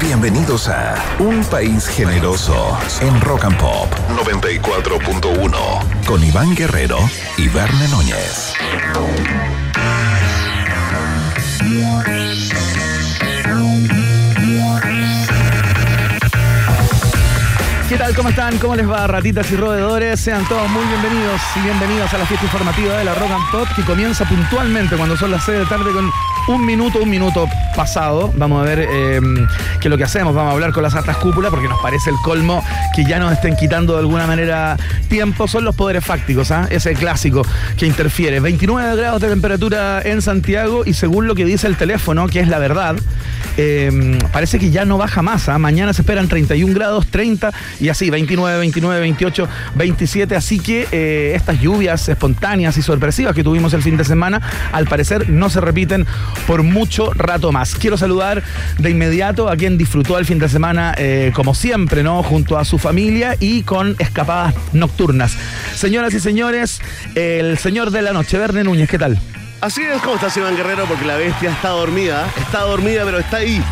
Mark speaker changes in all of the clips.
Speaker 1: Bienvenidos a Un País Generoso en Rock and Pop 94.1 con Iván Guerrero y Verne Núñez.
Speaker 2: ¿Qué tal? ¿Cómo están? ¿Cómo les va, ratitas y roedores? Sean todos muy bienvenidos y bienvenidas a la fiesta informativa de la Rock and Pop que comienza puntualmente cuando son las 6 de tarde con un minuto, un minuto pasado. Vamos a ver eh, qué es lo que hacemos. Vamos a hablar con las altas cúpulas porque nos parece el colmo que ya nos estén quitando de alguna manera tiempo. Son los poderes fácticos, ¿ah? ese clásico que interfiere. 29 grados de temperatura en Santiago y según lo que dice el teléfono, que es la verdad, eh, parece que ya no baja más. ¿ah? Mañana se esperan 31 grados, 30 y así, 29, 29, 28, 27. Así que eh, estas lluvias espontáneas y sorpresivas que tuvimos el fin de semana, al parecer no se repiten por mucho rato más. Quiero saludar de inmediato a quien disfrutó el fin de semana, eh, como siempre, ¿no? Junto a su familia y con escapadas nocturnas. Señoras y señores, el señor de la noche, Verne Núñez, ¿qué tal?
Speaker 3: Así es, ¿cómo estás, Iván Guerrero? Porque la bestia está dormida, está dormida, pero está ahí.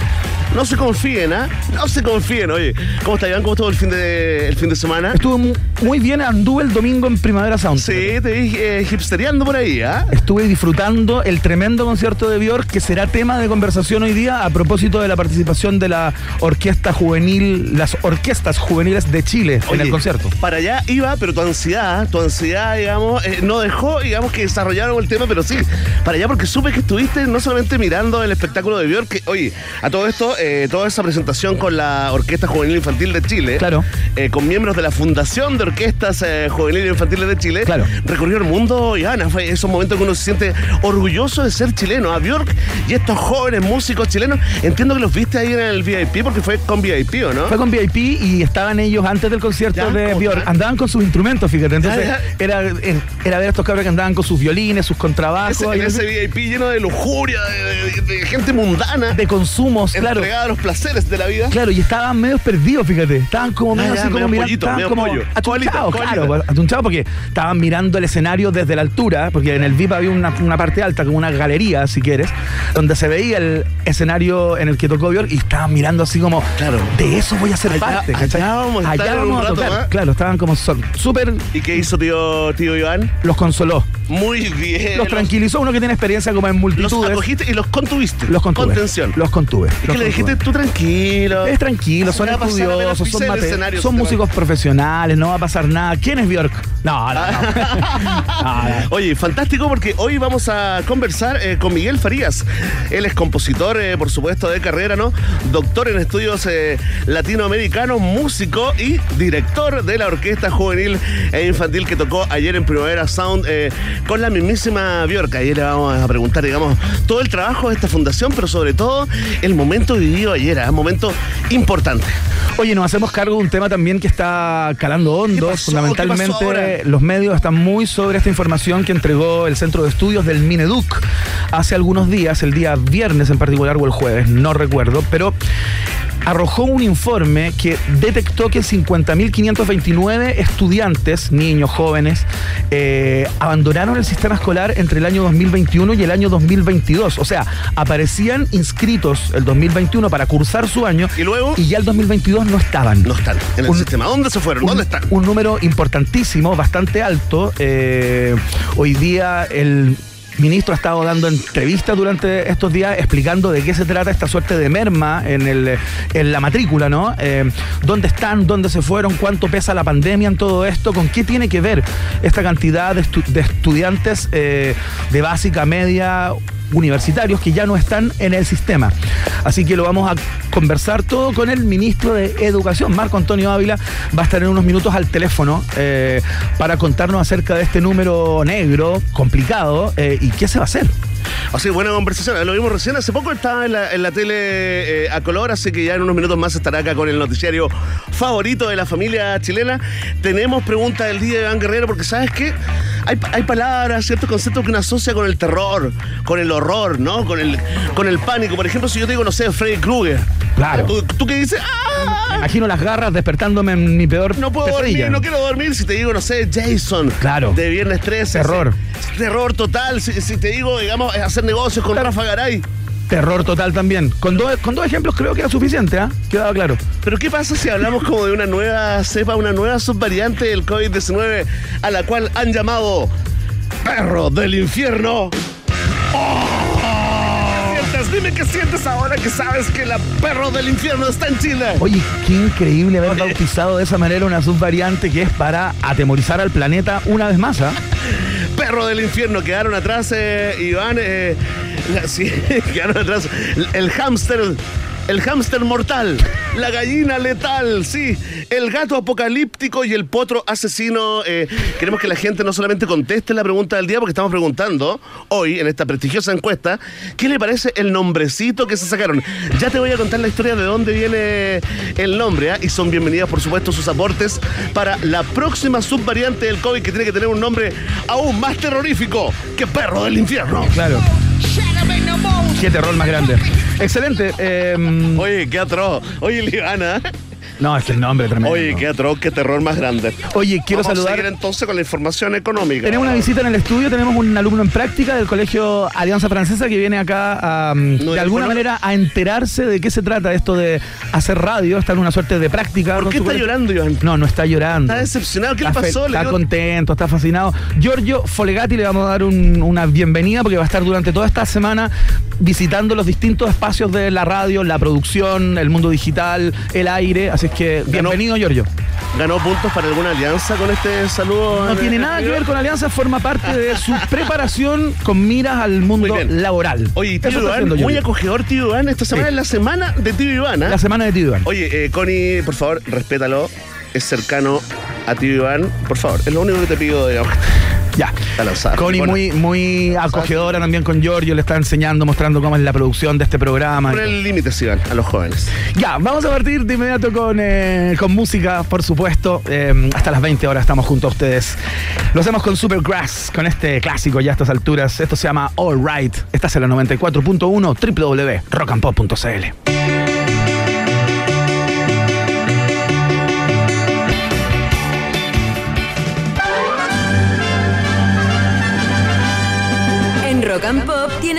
Speaker 3: No se confíen, ¿ah? No se confíen. Oye, ¿cómo está Iván? ¿Cómo estuvo el fin de, el fin de semana?
Speaker 2: Estuvo mu- muy bien, anduve el domingo en Primavera Sound.
Speaker 3: Sí, te vi eh, hipstereando por ahí, ¿ah?
Speaker 2: Estuve disfrutando el tremendo concierto de Björk que será tema de conversación hoy día a propósito de la participación de la orquesta juvenil, las orquestas juveniles de Chile en el concierto.
Speaker 3: Para allá iba, pero tu ansiedad, tu ansiedad, digamos, eh, no dejó, digamos, que desarrollaron el tema, pero sí, para allá porque supe que estuviste no solamente mirando el espectáculo de Björk, que, oye, a todo esto, eh, toda esa presentación con la Orquesta Juvenil Infantil de Chile,
Speaker 2: Claro.
Speaker 3: eh, con miembros de la Fundación de Orquestas eh, Juveniles Infantiles de Chile,
Speaker 2: Claro.
Speaker 3: recorrió el mundo y Ana, fue esos momentos que uno se siente orgulloso de ser chileno, a Björk y estos jóvenes músicos chilenos, entiendo que los viste ahí en el VIP porque fue con VIP, ¿o no?
Speaker 2: Fue con VIP y estaban ellos antes del concierto de
Speaker 3: ¿cómo
Speaker 2: Björk.
Speaker 3: están?
Speaker 2: Andaban con sus instrumentos, fíjate. Entonces
Speaker 3: Ya, ya.
Speaker 2: Era, era ver a estos cabros que andaban con sus violines, sus contrabajos.
Speaker 3: Ese, en ese VIP lleno de lujuria, de, de- de gente mundana,
Speaker 2: de consumos, claro.
Speaker 3: A los placeres de la vida.
Speaker 2: Claro, y estaban medio perdidos, fíjate. Estaban como
Speaker 3: Ah,
Speaker 2: medio así como mirando, como achunchados, claro, achunchados porque estaban mirando el escenario desde la altura, porque en el VIP había una, una parte alta, como una galería, si quieres, donde se veía el escenario en el que tocó Björk y estaban mirando así como,
Speaker 3: Claro.
Speaker 2: de eso voy a ser
Speaker 3: Allá-
Speaker 2: parte,
Speaker 3: allá
Speaker 2: ¿cachai?
Speaker 3: vamos
Speaker 2: Allá
Speaker 3: un
Speaker 2: vamos a
Speaker 3: rato
Speaker 2: tocar.
Speaker 3: más.
Speaker 2: Claro, estaban como súper,
Speaker 3: ¿Y qué hizo tío, tío Iván?
Speaker 2: los consoló,
Speaker 3: Muy bien.
Speaker 2: los tranquilizó, uno que tiene experiencia como en
Speaker 3: Los
Speaker 2: multitudes.
Speaker 3: acogiste y los contuviste.
Speaker 2: Los contuve.
Speaker 3: Contención.
Speaker 2: Los contuve.
Speaker 3: es
Speaker 2: los
Speaker 3: que le dijiste tú tranquilo.
Speaker 2: Es tranquilo, son estudiosos, son, mate- son músicos profesionales, no va a pasar nada. ¿Quién es Bjork? No, no, no. No.
Speaker 3: Oye, fantástico porque hoy vamos a conversar eh, con Miguel Farías. Él es compositor, eh, por supuesto, de carrera, ¿no? Doctor en estudios eh, latinoamericanos, músico y director de la Orquesta Juvenil e Infantil que tocó ayer en Primavera Sound con la mismísima Bjork. Ayer le vamos a preguntar, digamos, todo el trabajo de esta fundación, pero sobre todo el momento vivido ayer, un momento importante.
Speaker 2: Oye, nos hacemos cargo de un tema también que está calando hondo. Fundamentalmente, los medios están muy sobre esta información que entregó el Centro de Estudios del Mineduc hace algunos días, el día viernes en particular o el jueves, no recuerdo, pero arrojó un informe que detectó que 50.529 estudiantes, niños, jóvenes, eh, abandonaron el sistema escolar entre el año 2021 y el año 2022. O sea, aparecían inscritos el 2021 para cursar su año
Speaker 3: Y luego
Speaker 2: y ya el 2022 no estaban.
Speaker 3: no están en el
Speaker 2: Un-
Speaker 3: sistema. ¿Dónde se fueron? ¿Dónde están?
Speaker 2: un número importantísimo, bastante alto. Eh, hoy día el ministro ha estado dando entrevistas durante estos días explicando de qué se trata esta suerte de merma en, el, en la matrícula, ¿no? Eh, ¿Dónde están? ¿Dónde se fueron? ¿Cuánto pesa la pandemia en todo esto? ¿Con qué tiene que ver esta cantidad de, estu- de estudiantes eh, de básica, media, universitarios que ya no están en el sistema? Así que lo vamos a conversar todo con el ministro de Educación, Marco Antonio Ávila, va a estar en unos minutos al teléfono eh, para contarnos acerca de este número negro, complicado, eh, y qué se va a hacer.
Speaker 3: Así, buena conversación. Lo vimos recién. Hace poco estaba en la, en la tele eh, a color, así que ya en unos minutos más estará acá con el noticiario favorito de la familia chilena. Tenemos pregunta del día de Iván Guerrero, porque ¿sabes qué? hay, hay palabras, ciertos conceptos que uno asocia con el terror, con el horror, ¿no? Con el, con el pánico. Por ejemplo, si yo te digo, no sé, Freddy Krueger.
Speaker 2: Claro.
Speaker 3: ¿Tú, tú qué dices? ¡Ah!
Speaker 2: Me imagino las garras despertándome en mi peor
Speaker 3: No puedo
Speaker 2: pesadilla.
Speaker 3: dormir, no quiero dormir. Si te digo, no sé, Jason.
Speaker 2: Claro.
Speaker 3: De Viernes 13.
Speaker 2: Terror.
Speaker 3: Terror total. Si, si te digo, digamos, hacer negocios con Rafa Garay.
Speaker 2: Terror total también. Con dos, con dos ejemplos creo que era suficiente, ¿ah? Quedaba claro.
Speaker 3: Pero ¿qué pasa si hablamos como de una nueva cepa, una nueva subvariante del COVID-19 a la cual han llamado perro del infierno? ¡Oh! ¿Qué sientes? Dime qué sientes ahora que sabes que la perro del infierno está en Chile.
Speaker 2: Oye, qué increíble haber bautizado de esa manera una subvariante que es para atemorizar al planeta una vez más, ¿ah?
Speaker 3: Perro del infierno, quedaron atrás, eh, Iván, eh, sí, quedaron atrás. El hámster, el hámster mortal, la gallina letal, sí, el gato apocalíptico y el potro asesino. eh, queremos que la gente no solamente conteste la pregunta del día, porque estamos preguntando hoy en esta prestigiosa encuesta, ¿qué le parece el nombrecito que se sacaron? Ya te voy a contar la historia de dónde viene el nombre, ¿ah? y son bienvenidas, por supuesto, sus aportes para la próxima subvariante del COVID que tiene que tener un nombre aún más terrorífico que perro del infierno.
Speaker 2: Claro. Qué terror más grande. Excelente. eh,
Speaker 3: Oye, qué atroz. Oye, Livana.
Speaker 2: No, es que el nombre es tremendo.
Speaker 3: Oye, qué atroz, qué terror más grande.
Speaker 2: Oye, quiero
Speaker 3: Vamos a
Speaker 2: saludar.
Speaker 3: seguir entonces con la información económica.
Speaker 2: Tenemos una visita en el estudio, tenemos un alumno en práctica del Colegio Alianza Francesa que viene acá a, um,
Speaker 3: No,
Speaker 2: de alguna manera a enterarse de qué se trata esto de hacer radio, está en una suerte de práctica.
Speaker 3: ¿Por qué está
Speaker 2: colegio.
Speaker 3: llorando, Iván?
Speaker 2: No, no está llorando.
Speaker 3: Está decepcionado. ¿Qué le
Speaker 2: Está fe-
Speaker 3: pasó? Le
Speaker 2: Está contento, está fascinado. Giorgio Folegati le vamos a dar un- una bienvenida porque va a estar durante toda esta semana visitando los distintos espacios de la radio, la producción, el mundo digital, el aire. Así es que bienvenido, Giorgio.
Speaker 3: ¿Ganó puntos para alguna alianza con este saludo?
Speaker 2: No
Speaker 3: en-
Speaker 2: tiene
Speaker 3: en
Speaker 2: nada que ver con Alianza, forma parte de su preparación con miras al mundo laboral.
Speaker 3: Oye, tío Iván, muy acogedor, tío Iván. Esta semana
Speaker 2: Sí.
Speaker 3: es la semana de tío Iván, ¿ah?
Speaker 2: La semana de Tío Iván.
Speaker 3: Oye, eh, Connie, por favor, respétalo. Es cercano a tío Iván. Por favor, es lo único que te pido, digamos.
Speaker 2: Ya. Connie muy, muy acogedora también con Giorgio, le está enseñando, mostrando cómo es la producción de este programa.
Speaker 3: Pon el límite, Iván, a los jóvenes.
Speaker 2: Ya, vamos a partir de inmediato con, eh, con música, por supuesto. Eh, hasta las 20 horas estamos junto a ustedes. Lo hacemos con Supergrass, con este clásico ya a estas alturas. Esto se llama All Right. Estás en la 94.1 www.rockandpop.cl.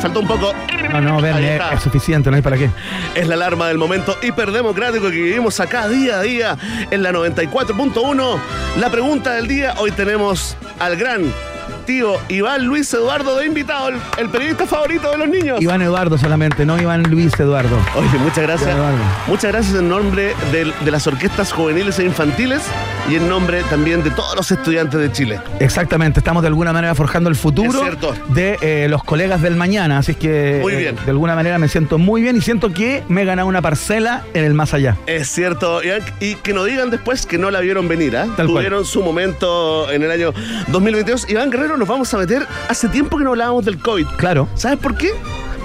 Speaker 3: Faltó un poco.
Speaker 2: No, no, Verne, es suficiente, no hay para qué.
Speaker 3: Es la alarma del momento hiperdemocrático que vivimos acá día a día en la 94.1. La pregunta del día, hoy tenemos al gran tío Iván Luis Eduardo de invitado, el, el periodista favorito de los niños.
Speaker 2: Iván Eduardo solamente, no Iván Luis Eduardo.
Speaker 3: Oye, muchas gracias. Muchas gracias en nombre de, las orquestas juveniles e infantiles y en nombre también de todos los estudiantes de Chile.
Speaker 2: Exactamente, estamos de alguna manera forjando el futuro de eh, los colegas del mañana, así es que
Speaker 3: Muy
Speaker 2: eh,
Speaker 3: bien.
Speaker 2: de alguna manera me siento muy bien y siento que me he ganado una parcela en el más allá.
Speaker 3: Es cierto, y que no digan después que no la vieron venir, ¿ah?
Speaker 2: Tal cual.
Speaker 3: Tuvieron su momento en el año 2022. Iván Guerrero, nos vamos a meter. Hace tiempo que no hablábamos del COVID.
Speaker 2: Claro,
Speaker 3: ¿Sabes por qué?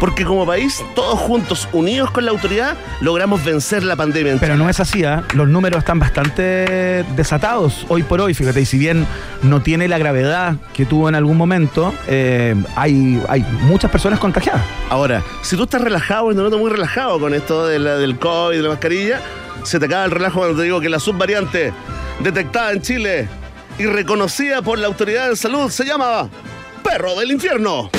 Speaker 3: Porque como país, todos juntos, unidos con la autoridad, logramos vencer la pandemia.
Speaker 2: pero no es así, ¿ah? los números están bastante desatados hoy por hoy, fíjate, y si bien no tiene la gravedad que tuvo en algún momento, eh, hay, hay muchas personas contagiadas.
Speaker 3: Ahora, si tú estás relajado te noto muy relajado con esto de la- del COVID, de la mascarilla, se te acaba el relajo cuando te digo que la subvariante detectada en Chile y reconocida por la autoridad de salud se llama Perro del Infierno.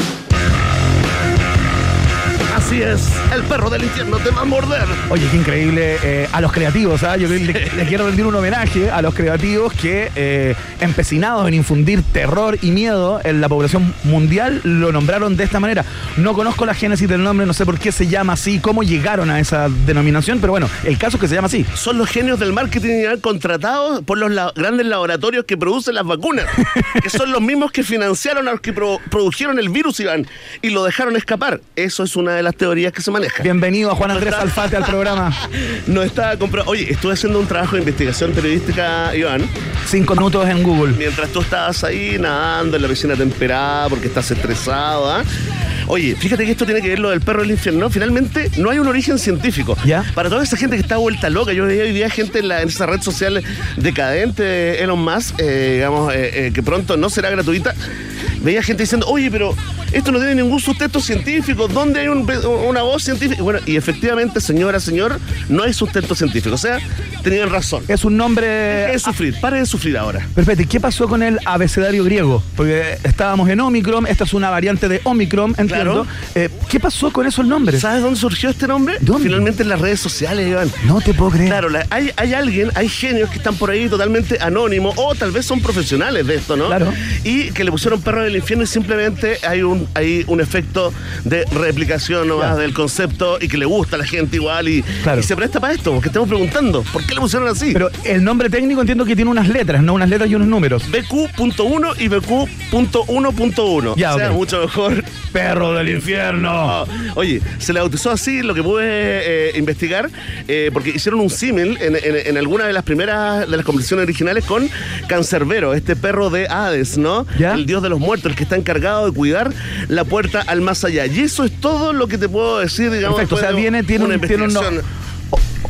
Speaker 3: Así es, el perro del infierno te va a morder.
Speaker 2: Oye, qué increíble eh, a los creativos, ¿ah? Yo le, le quiero rendir un homenaje a los creativos que, eh, empecinados en infundir terror y miedo en la población mundial, lo nombraron de esta manera. No conozco la génesis del nombre, no sé por qué se llama así, cómo llegaron a esa denominación, pero bueno, el caso es que se llama así.
Speaker 3: Son los genios del marketing contratados por los la- grandes laboratorios que producen las vacunas, que son los mismos que financiaron a los que pro- produjeron el virus, Iván, y lo dejaron escapar. Eso es una de las teorías que se manejan.
Speaker 2: Bienvenido a Juan Andrés Alfate al programa.
Speaker 3: No está comprado. Oye, estuve haciendo un trabajo de investigación periodística, Iván.
Speaker 2: Cinco minutos en Google.
Speaker 3: Mientras tú estabas ahí nadando en la piscina temperada porque estás estresado, ¿ah? Oye, fíjate que esto tiene que ver lo del perro del infierno. Finalmente, no hay un origen científico.
Speaker 2: ¿Ya?
Speaker 3: Para toda esa gente que está vuelta loca, yo veía hoy día gente en, la, en esa red social decadente de Elon Musk, eh, digamos, eh, eh, que pronto no será gratuita. Veía gente diciendo, oye, pero esto no tiene ningún sustento científico. ¿Dónde hay un- una voz científica? Bueno, y efectivamente, señora, señor, no hay sustento científico. O sea, tenían razón.
Speaker 2: Es un nombre.
Speaker 3: de sufrir, pare de sufrir ahora.
Speaker 2: Perfecto. ¿Y qué pasó con el abecedario griego? Porque estábamos en Omicron, esta es una variante de Omicron, entiendo.
Speaker 3: Claro.
Speaker 2: Eh, ¿Qué pasó con esos nombres?
Speaker 3: ¿Sabes dónde surgió este nombre?
Speaker 2: ¿Dónde?
Speaker 3: Finalmente en las redes sociales, Iván.
Speaker 2: No te puedo creer.
Speaker 3: Claro, la- hay, hay alguien, hay genios que están por ahí totalmente anónimos o tal vez son profesionales de esto, ¿no?
Speaker 2: Claro.
Speaker 3: Y que le pusieron perro del infierno y simplemente hay un, hay un efecto de replicación nomás del concepto y que le gusta a la gente igual y,
Speaker 2: Claro.
Speaker 3: y se presta para esto, porque estamos preguntando, ¿por qué le pusieron así?
Speaker 2: Pero el nombre técnico entiendo que tiene unas letras, ¿no? Unas letras y unos números.
Speaker 3: BQ.1 y BQ.1.1.
Speaker 2: Ya,
Speaker 3: o sea,
Speaker 2: ok.
Speaker 3: mucho mejor.
Speaker 2: Perro del infierno.
Speaker 3: Oye, se le bautizó así, lo que pude eh, investigar, eh, porque hicieron un símil en, en, en alguna de las primeras de las conversaciones originales con Cancerbero, este perro de Hades, ¿no?
Speaker 2: ¿Ya?
Speaker 3: El dios de los muertos, el que está encargado de cuidar la puerta al más allá. Y eso es todo lo que te puedo decir, digamos.
Speaker 2: Perfecto, o sea, viene, tiene
Speaker 3: una
Speaker 2: un, tiene un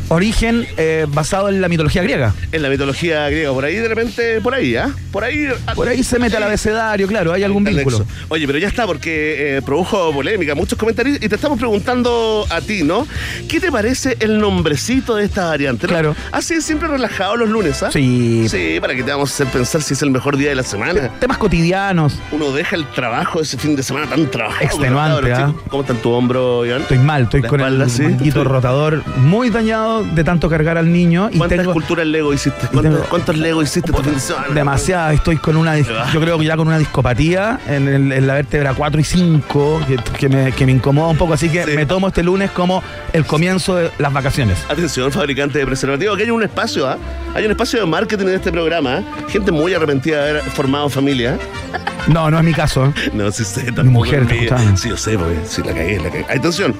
Speaker 2: origen eh, basado en la mitología griega.
Speaker 3: en la mitología griega. Por ahí, de repente, por ahí, ¿ah? Por ahí.
Speaker 2: Por ahí se mete al abecedario, claro, hay algún vínculo.
Speaker 3: nexo. Oye, pero ya está, porque eh, produjo polémica, muchos comentarios, y te estamos preguntando a ti, ¿no? ¿Qué te parece el nombrecito de esta variante? no?
Speaker 2: Claro.
Speaker 3: Así siempre relajado los lunes, ¿ah?
Speaker 2: Sí.
Speaker 3: Sí, para que te vamos a hacer pensar si es el mejor día de la semana.
Speaker 2: Temas cotidianos.
Speaker 3: Uno deja el trabajo ese fin de semana tan trabajado.
Speaker 2: Extenuante, ¿ah?
Speaker 3: ¿Cómo está en tu hombro, Iván?
Speaker 2: Estoy mal, estoy
Speaker 3: La
Speaker 2: con
Speaker 3: espalda,
Speaker 2: el
Speaker 3: sí.
Speaker 2: rotador muy dañado de tanto cargar al niño y
Speaker 3: ¿Cuántas
Speaker 2: tengo
Speaker 3: esculturas Lego hiciste? ¿Cuántos,
Speaker 2: tengo-
Speaker 3: cuántos Lego hiciste fin de semana?
Speaker 2: demasiada, estoy con una, yo creo que ya con una discopatía en, el- en la vértebra 4 y 5 que, que me, que me incomoda un poco, así que
Speaker 3: Sí.
Speaker 2: me tomo este lunes como el comienzo de las vacaciones.
Speaker 3: Atención, fabricante de preservativos, que hay un espacio, ¿ah? Hay un espacio de marketing en este programa, ¿ah? Gente muy arrepentida de haber formado familia. ¿ah?
Speaker 2: No, no es mi caso. ¿eh?
Speaker 3: No, sí sé, tampoco
Speaker 2: mujer escuchando.
Speaker 3: Sí, yo sé, porque sí, la cagué, la cagué. Atención,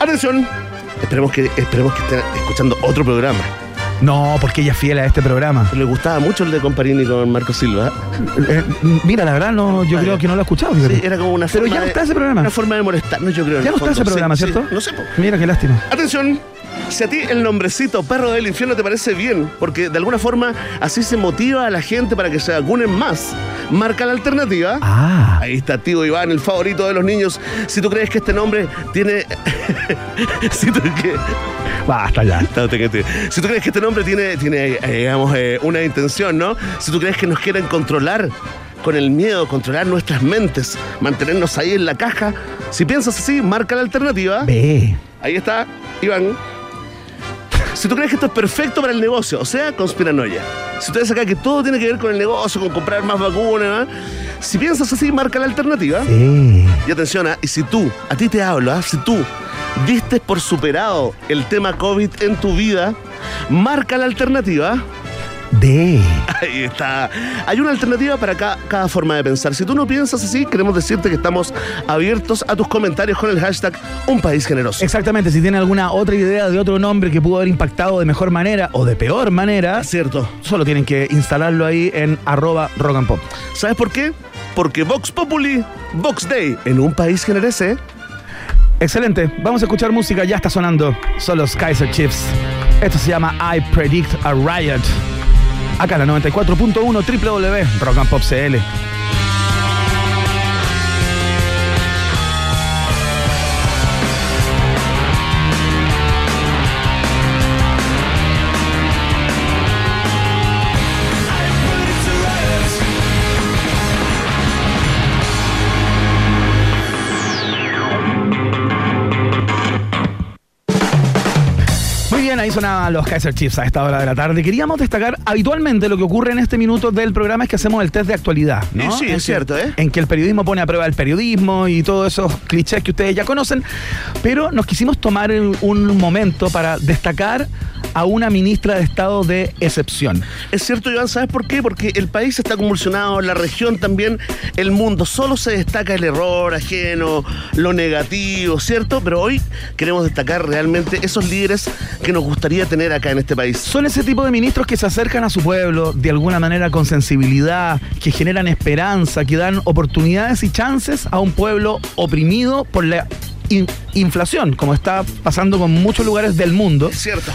Speaker 3: atención. Esperemos que, esperemos que estén escuchando otro programa.
Speaker 2: No, porque ella es fiel a este programa.
Speaker 3: Le gustaba mucho el de Comparini con Marco Silva.
Speaker 2: Eh, mira, la verdad, no, yo creo que no lo he escuchado.
Speaker 3: Sí, era como una
Speaker 2: Pero
Speaker 3: forma
Speaker 2: ya no
Speaker 3: de-
Speaker 2: está ese programa.
Speaker 3: Una forma de molestarnos, yo creo.
Speaker 2: Ya no está ese programa,
Speaker 3: Sí,
Speaker 2: ¿cierto?
Speaker 3: sí. No sé, po.
Speaker 2: Mira, qué lástima.
Speaker 3: Atención, si a ti el nombrecito perro del infierno te parece bien, porque de alguna forma así se motiva a la gente para que se vacunen más, marca la alternativa.
Speaker 2: Ah,
Speaker 3: Ahí está tío Iván, el favorito de los niños. Si tú crees que este nombre tiene... si, tú que-
Speaker 2: basta ya.
Speaker 3: Si tú crees que este nombre tiene, tiene eh, digamos, eh, una intención, ¿no? Si tú crees que nos quieren controlar con el miedo, controlar nuestras mentes, mantenernos ahí en la caja, si piensas así, marca la alternativa.
Speaker 2: Ve.
Speaker 3: Ahí está, Iván. Si tú crees que esto es perfecto para el negocio, o sea, conspiranoia. Si tú ves acá que todo tiene que ver con el negocio, con comprar más vacunas, ¿no? si piensas así, marca la alternativa.
Speaker 2: Sí.
Speaker 3: Y atención, ¿ah? y si tú, a ti te hablo, ¿ah? si tú diste por superado el tema COVID en tu vida, marca la alternativa.
Speaker 2: De.
Speaker 3: Ahí está. Hay una alternativa para ca- cada forma de pensar. Si tú no piensas así, queremos decirte que estamos abiertos a tus comentarios con el hashtag Un País Generoso.
Speaker 2: Exactamente, si tiene alguna otra idea de otro nombre que pudo haber impactado de mejor manera o de peor manera,
Speaker 3: Es cierto.
Speaker 2: solo tienen que instalarlo ahí en arroba rock and pop.
Speaker 3: ¿Sabes por qué? Porque Vox Populi, Vox Day, en Un País Generese.
Speaker 2: Excelente, vamos a escuchar música, ya está sonando. Son los Kaiser Chiefs. Esto se llama I Predict a Riot. Acá en la 94.1 www ahí sonaban los Kaiser Chiefs a esta hora de la tarde. Queríamos destacar habitualmente lo que ocurre en este minuto del programa es que hacemos el test de actualidad. ¿no?
Speaker 3: Sí, es
Speaker 2: que-
Speaker 3: cierto, ¿eh?
Speaker 2: En que el periodismo pone a prueba el periodismo y todos esos clichés que ustedes ya conocen. Pero nos quisimos tomar un momento para destacar a una ministra de Estado de excepción.
Speaker 3: Es cierto, Iván, ¿sabes por qué? Porque el país está convulsionado, la región también, el mundo. Solo se destaca el error ajeno, lo negativo, ¿cierto? Pero hoy queremos destacar realmente esos líderes que nos gustaría tener acá en este país.
Speaker 2: Son ese tipo de ministros que se acercan a su pueblo de alguna manera con sensibilidad, que generan esperanza, que dan oportunidades y chances a un pueblo oprimido por la inflación, como está pasando con muchos lugares del mundo.
Speaker 3: Cierto.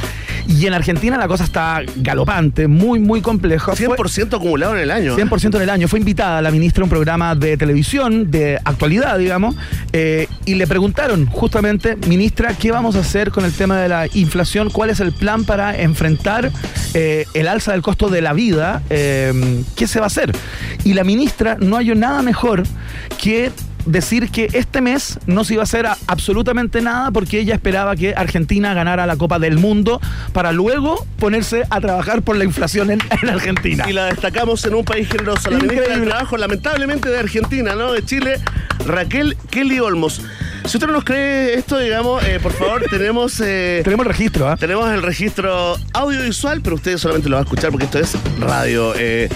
Speaker 2: Y en Argentina la cosa está galopante, muy, muy compleja.
Speaker 3: 100% acumulado en el año.
Speaker 2: 100% en el año. Fue invitada la ministra a un programa de televisión, de actualidad, digamos, eh, y le preguntaron justamente, ministra, ¿qué vamos a hacer con el tema de la inflación? ¿Cuál es el plan para enfrentar eh, el alza del costo de la vida? Eh, ¿Qué se va a hacer? Y la ministra no halló nada mejor que decir que este mes no se iba a hacer absolutamente nada porque ella esperaba que Argentina ganara la Copa del Mundo para luego ponerse a trabajar por la inflación en, Argentina.
Speaker 3: Y la destacamos en un país generoso, la ministra del Trabajo, lamentablemente de Argentina, ¿no? De Chile, Raquel Kelly Olmos. Si usted no nos cree esto, digamos, eh, por favor, tenemos...
Speaker 2: Eh, tenemos el registro, ¿ah?
Speaker 3: Tenemos el registro audiovisual, pero ustedes solamente lo van a escuchar porque esto es radio. Eh,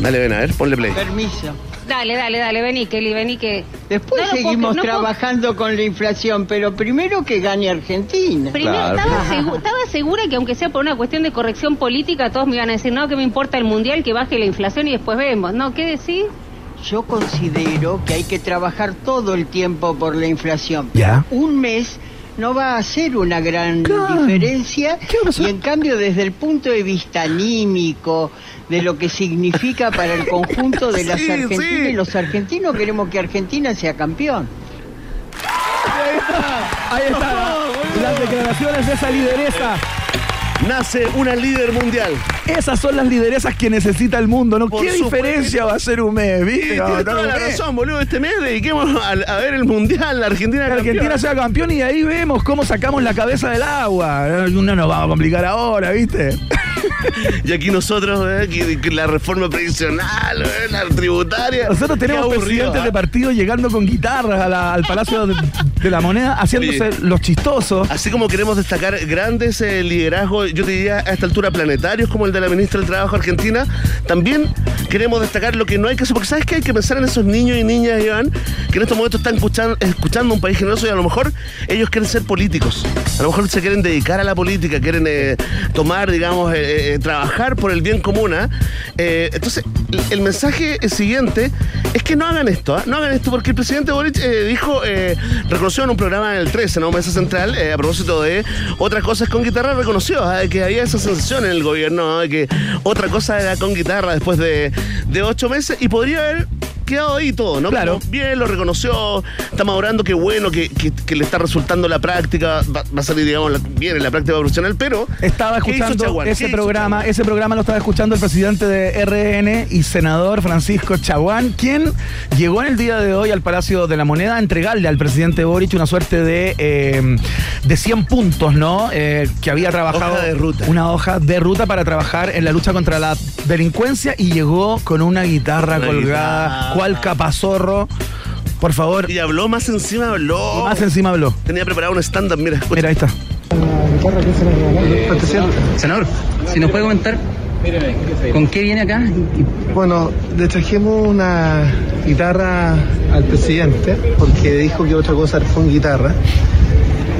Speaker 3: dale, ven a ver, ponle play.
Speaker 4: Permiso.
Speaker 5: Dale, dale, dale, vení, Kelly, vení que...
Speaker 4: Después seguimos trabajando con la inflación, pero primero que gane Argentina.
Speaker 5: Primero, estaba, segura que aunque sea por una cuestión de corrección política, todos me iban a decir, no, que me importa el mundial, que baje la inflación y después vemos. ¿No? ¿Qué decís?
Speaker 4: Yo considero que hay que trabajar todo el tiempo por la inflación.
Speaker 2: ¿Ya?
Speaker 4: Un mes no va a ser una gran diferencia y en cambio desde el punto de vista anímico, de lo que significa para el conjunto de las argentinas y los argentinos queremos que Argentina sea campeón.
Speaker 2: Ahí está, ahí está. Las declaraciones de esa lideresa
Speaker 3: nace una líder mundial.
Speaker 2: Esas son las lideresas que necesita el mundo, ¿no? ¿Qué diferencia va a ser un mes?
Speaker 3: ¿viste? toda la razón, boludo. Este mes dediquemos a, ver el mundial, la Argentina
Speaker 2: La Argentina sea campeón y ahí vemos cómo sacamos la cabeza del agua. No nos vamos a complicar ahora, ¿viste?
Speaker 3: y aquí nosotros, ¿eh? la reforma previsional, ¿eh? la tributaria.
Speaker 2: Nosotros tenemos presidentes de ¿ah? partido llegando con guitarras al Palacio de, la Moneda, haciéndose los chistosos.
Speaker 3: Así como queremos destacar grandes eh, liderazgos, yo te diría a esta altura planetarios, como el de la ministra del Trabajo argentina, también queremos destacar lo que no hay que hacer, porque sabes que hay que pensar en esos niños y niñas, Iván, que en estos momentos están escuchando, escuchando un país generoso y a lo mejor ellos quieren ser políticos. A lo mejor se quieren dedicar a la política, quieren tomar, digamos, eh, trabajar por el bien común. ¿ah? Eh, entonces, el mensaje siguiente es que no hagan esto, ¿ah? no hagan esto, porque el presidente Boric eh, dijo, reconoció en un programa en el 13, ¿no? Mesa Central, a propósito de otras cosas con guitarra, reconoció ¿ah? que había esa sensación en el gobierno, de que otra cosa era con guitarra después de, de ocho meses y podría haber quedado ahí todo, ¿no?
Speaker 2: Claro.
Speaker 3: bien, lo reconoció, está madurando, qué bueno que, le está resultando la práctica, va, a salir, digamos, bien en la práctica profesional, pero.
Speaker 2: Estaba escuchando ese programa, ese programa lo estaba escuchando el presidente de RN y senador Francisco Chaguán, quien llegó en el día de hoy al Palacio de la Moneda a entregarle al presidente Boric una suerte de, eh, de 100 puntos, ¿no? Eh, que había trabajado.
Speaker 3: de ruta.
Speaker 2: Una hoja de ruta para trabajar en la lucha contra la delincuencia y llegó con una guitarra colgada cual capazorro. Por favor.
Speaker 3: Y habló más encima, habló.
Speaker 2: Más encima habló.
Speaker 3: Tenía preparado un stand-up, mira.
Speaker 2: Mira, ahí está.
Speaker 6: Senador, si nos puede comentar ¿Con qué viene acá?
Speaker 7: Bueno, le trajimos una guitarra al presidente, porque dijo que otra cosa fue con guitarra.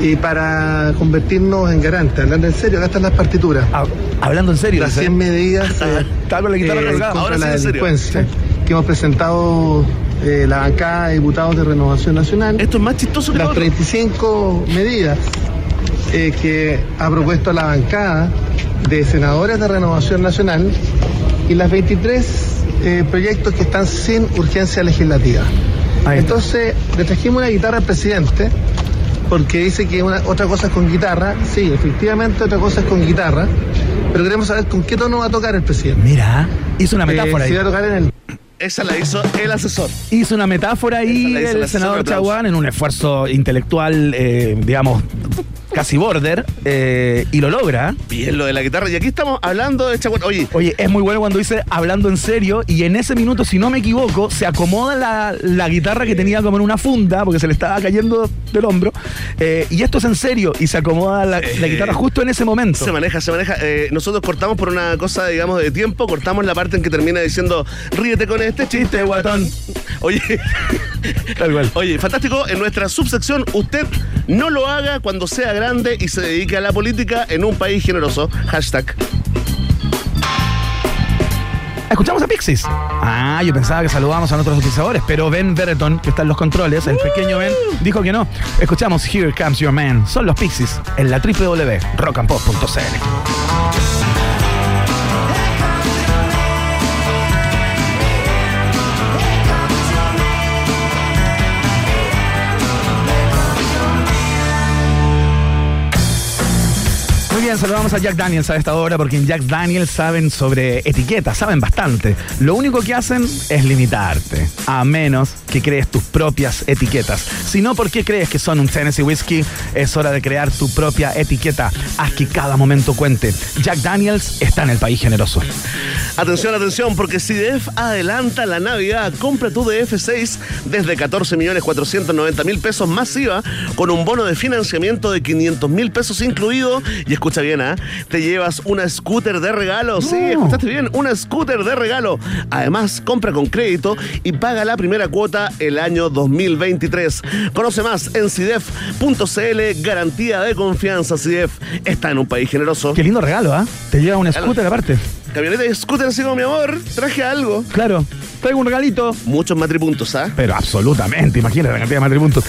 Speaker 7: Y para convertirnos en garantes, hablando en serio, acá están las partituras.
Speaker 2: Ah, hablando en serio.
Speaker 7: Las 100 medidas
Speaker 2: eh, con la guitarra
Speaker 7: eh, contra la delincuencia que hemos presentado eh, la bancada de diputados de Renovación Nacional.
Speaker 3: Esto es más chistoso que
Speaker 7: Las 35 medidas eh, que ha propuesto la bancada de senadores de Renovación Nacional y las 23 eh, proyectos que están sin urgencia legislativa. Entonces, le trajimos una guitarra al presidente porque dice que una, otra cosa es con guitarra. Sí, efectivamente otra cosa es con guitarra, pero queremos saber con qué tono va a tocar el presidente.
Speaker 2: Mira, hizo una metáfora
Speaker 7: ahí. va a tocar en el
Speaker 3: esa la hizo el asesor.
Speaker 2: Hizo una metáfora ahí el senador Chaguán en un esfuerzo intelectual, eh, digamos, casi border, eh, y lo logra.
Speaker 3: Bien lo de la guitarra. Y aquí estamos hablando de Chaguán. Oye,
Speaker 2: Oye, es muy bueno cuando dice hablando en serio, y en ese minuto, si no me equivoco, se acomoda la, la guitarra que tenía como en una funda, porque se le estaba cayendo del hombro, eh, y esto es en serio, y se acomoda la, la guitarra justo en ese momento.
Speaker 3: se maneja, se maneja. Nosotros cortamos por una cosa, digamos, de tiempo, cortamos la parte en que termina diciendo, ríete con este chiste, guatón. Oye,
Speaker 2: Tal cual.
Speaker 3: oye, fantástico. En nuestra subsección, usted no lo haga cuando sea grande y se dedique a la política en un país generoso. Hashtag.
Speaker 2: Escuchamos a Pixies. Ah, yo pensaba que saludábamos a nuestros utilizadores, pero Ben Bereton, que está en los controles, el pequeño Ben, dijo que no. Escuchamos Here Comes Your Man. Son los Pixies en la www.rockandpop.cl. saludamos a Jack Daniels a esta hora porque en Jack Daniels saben sobre etiquetas, saben bastante. Lo único que hacen es limitarte, a menos que crees tus propias etiquetas. Si no, ¿por qué crees que son un Tennessee Whiskey? Es hora de crear tu propia etiqueta. Haz que cada momento cuente. Jack Daniels está en el país generoso.
Speaker 3: Atención, atención, porque si DF adelanta la Navidad, compra tu DF6 desde 14 millones 490 mil pesos masiva con un bono de financiamiento de 500 mil pesos incluido. Y escucha bien, ¿ah? Te llevas una scooter de regalo. Sí, escuchaste bien, una scooter de regalo. Además, compra con crédito y paga la primera cuota el año 2023. Conoce más en CIDEF.cl, garantía de confianza. CIDEF está en un país generoso.
Speaker 2: Qué lindo regalo, ¿ah? Te lleva un scooter aparte.
Speaker 3: Camioneta y scooter así como mi amor, traje algo.
Speaker 2: Claro, traigo un regalito.
Speaker 3: Muchos matripuntos, ¿ah?
Speaker 2: Pero absolutamente, imagínate la cantidad de matripuntos.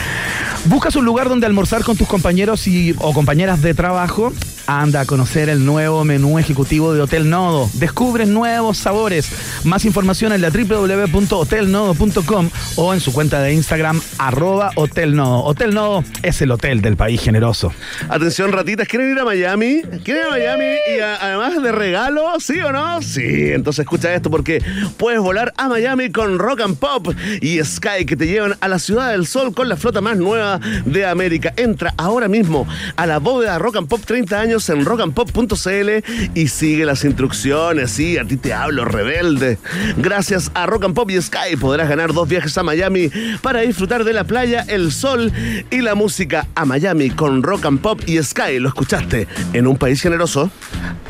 Speaker 2: ¿Buscas un lugar donde almorzar con tus compañeros y, o compañeras de trabajo? Anda a conocer el nuevo menú ejecutivo de Hotel Nodo. Descubre nuevos sabores. Más información en la www.hotelnodo.com o en su cuenta de Instagram, arroba Hotel Nodo. Hotel Nodo es el hotel del país generoso.
Speaker 3: Atención, ratitas, ¿quieren ir a Miami? ¿Quieren ir a Miami? Y a- además de regalo, ¿sí o no? Sí, entonces escucha esto porque puedes volar a Miami con Rock and Pop y Sky que te llevan a la Ciudad del Sol con la flota más nueva de América. Entra ahora mismo a la bóveda Rock and Pop 30 años en rockandpop.cl y sigue las instrucciones. Sí, a ti te hablo, rebelde. Gracias a Rock and Pop y Sky podrás ganar dos viajes a Miami para disfrutar de la playa, el sol y la música a Miami con Rock and Pop y Sky. ¿Lo escuchaste? En un país generoso.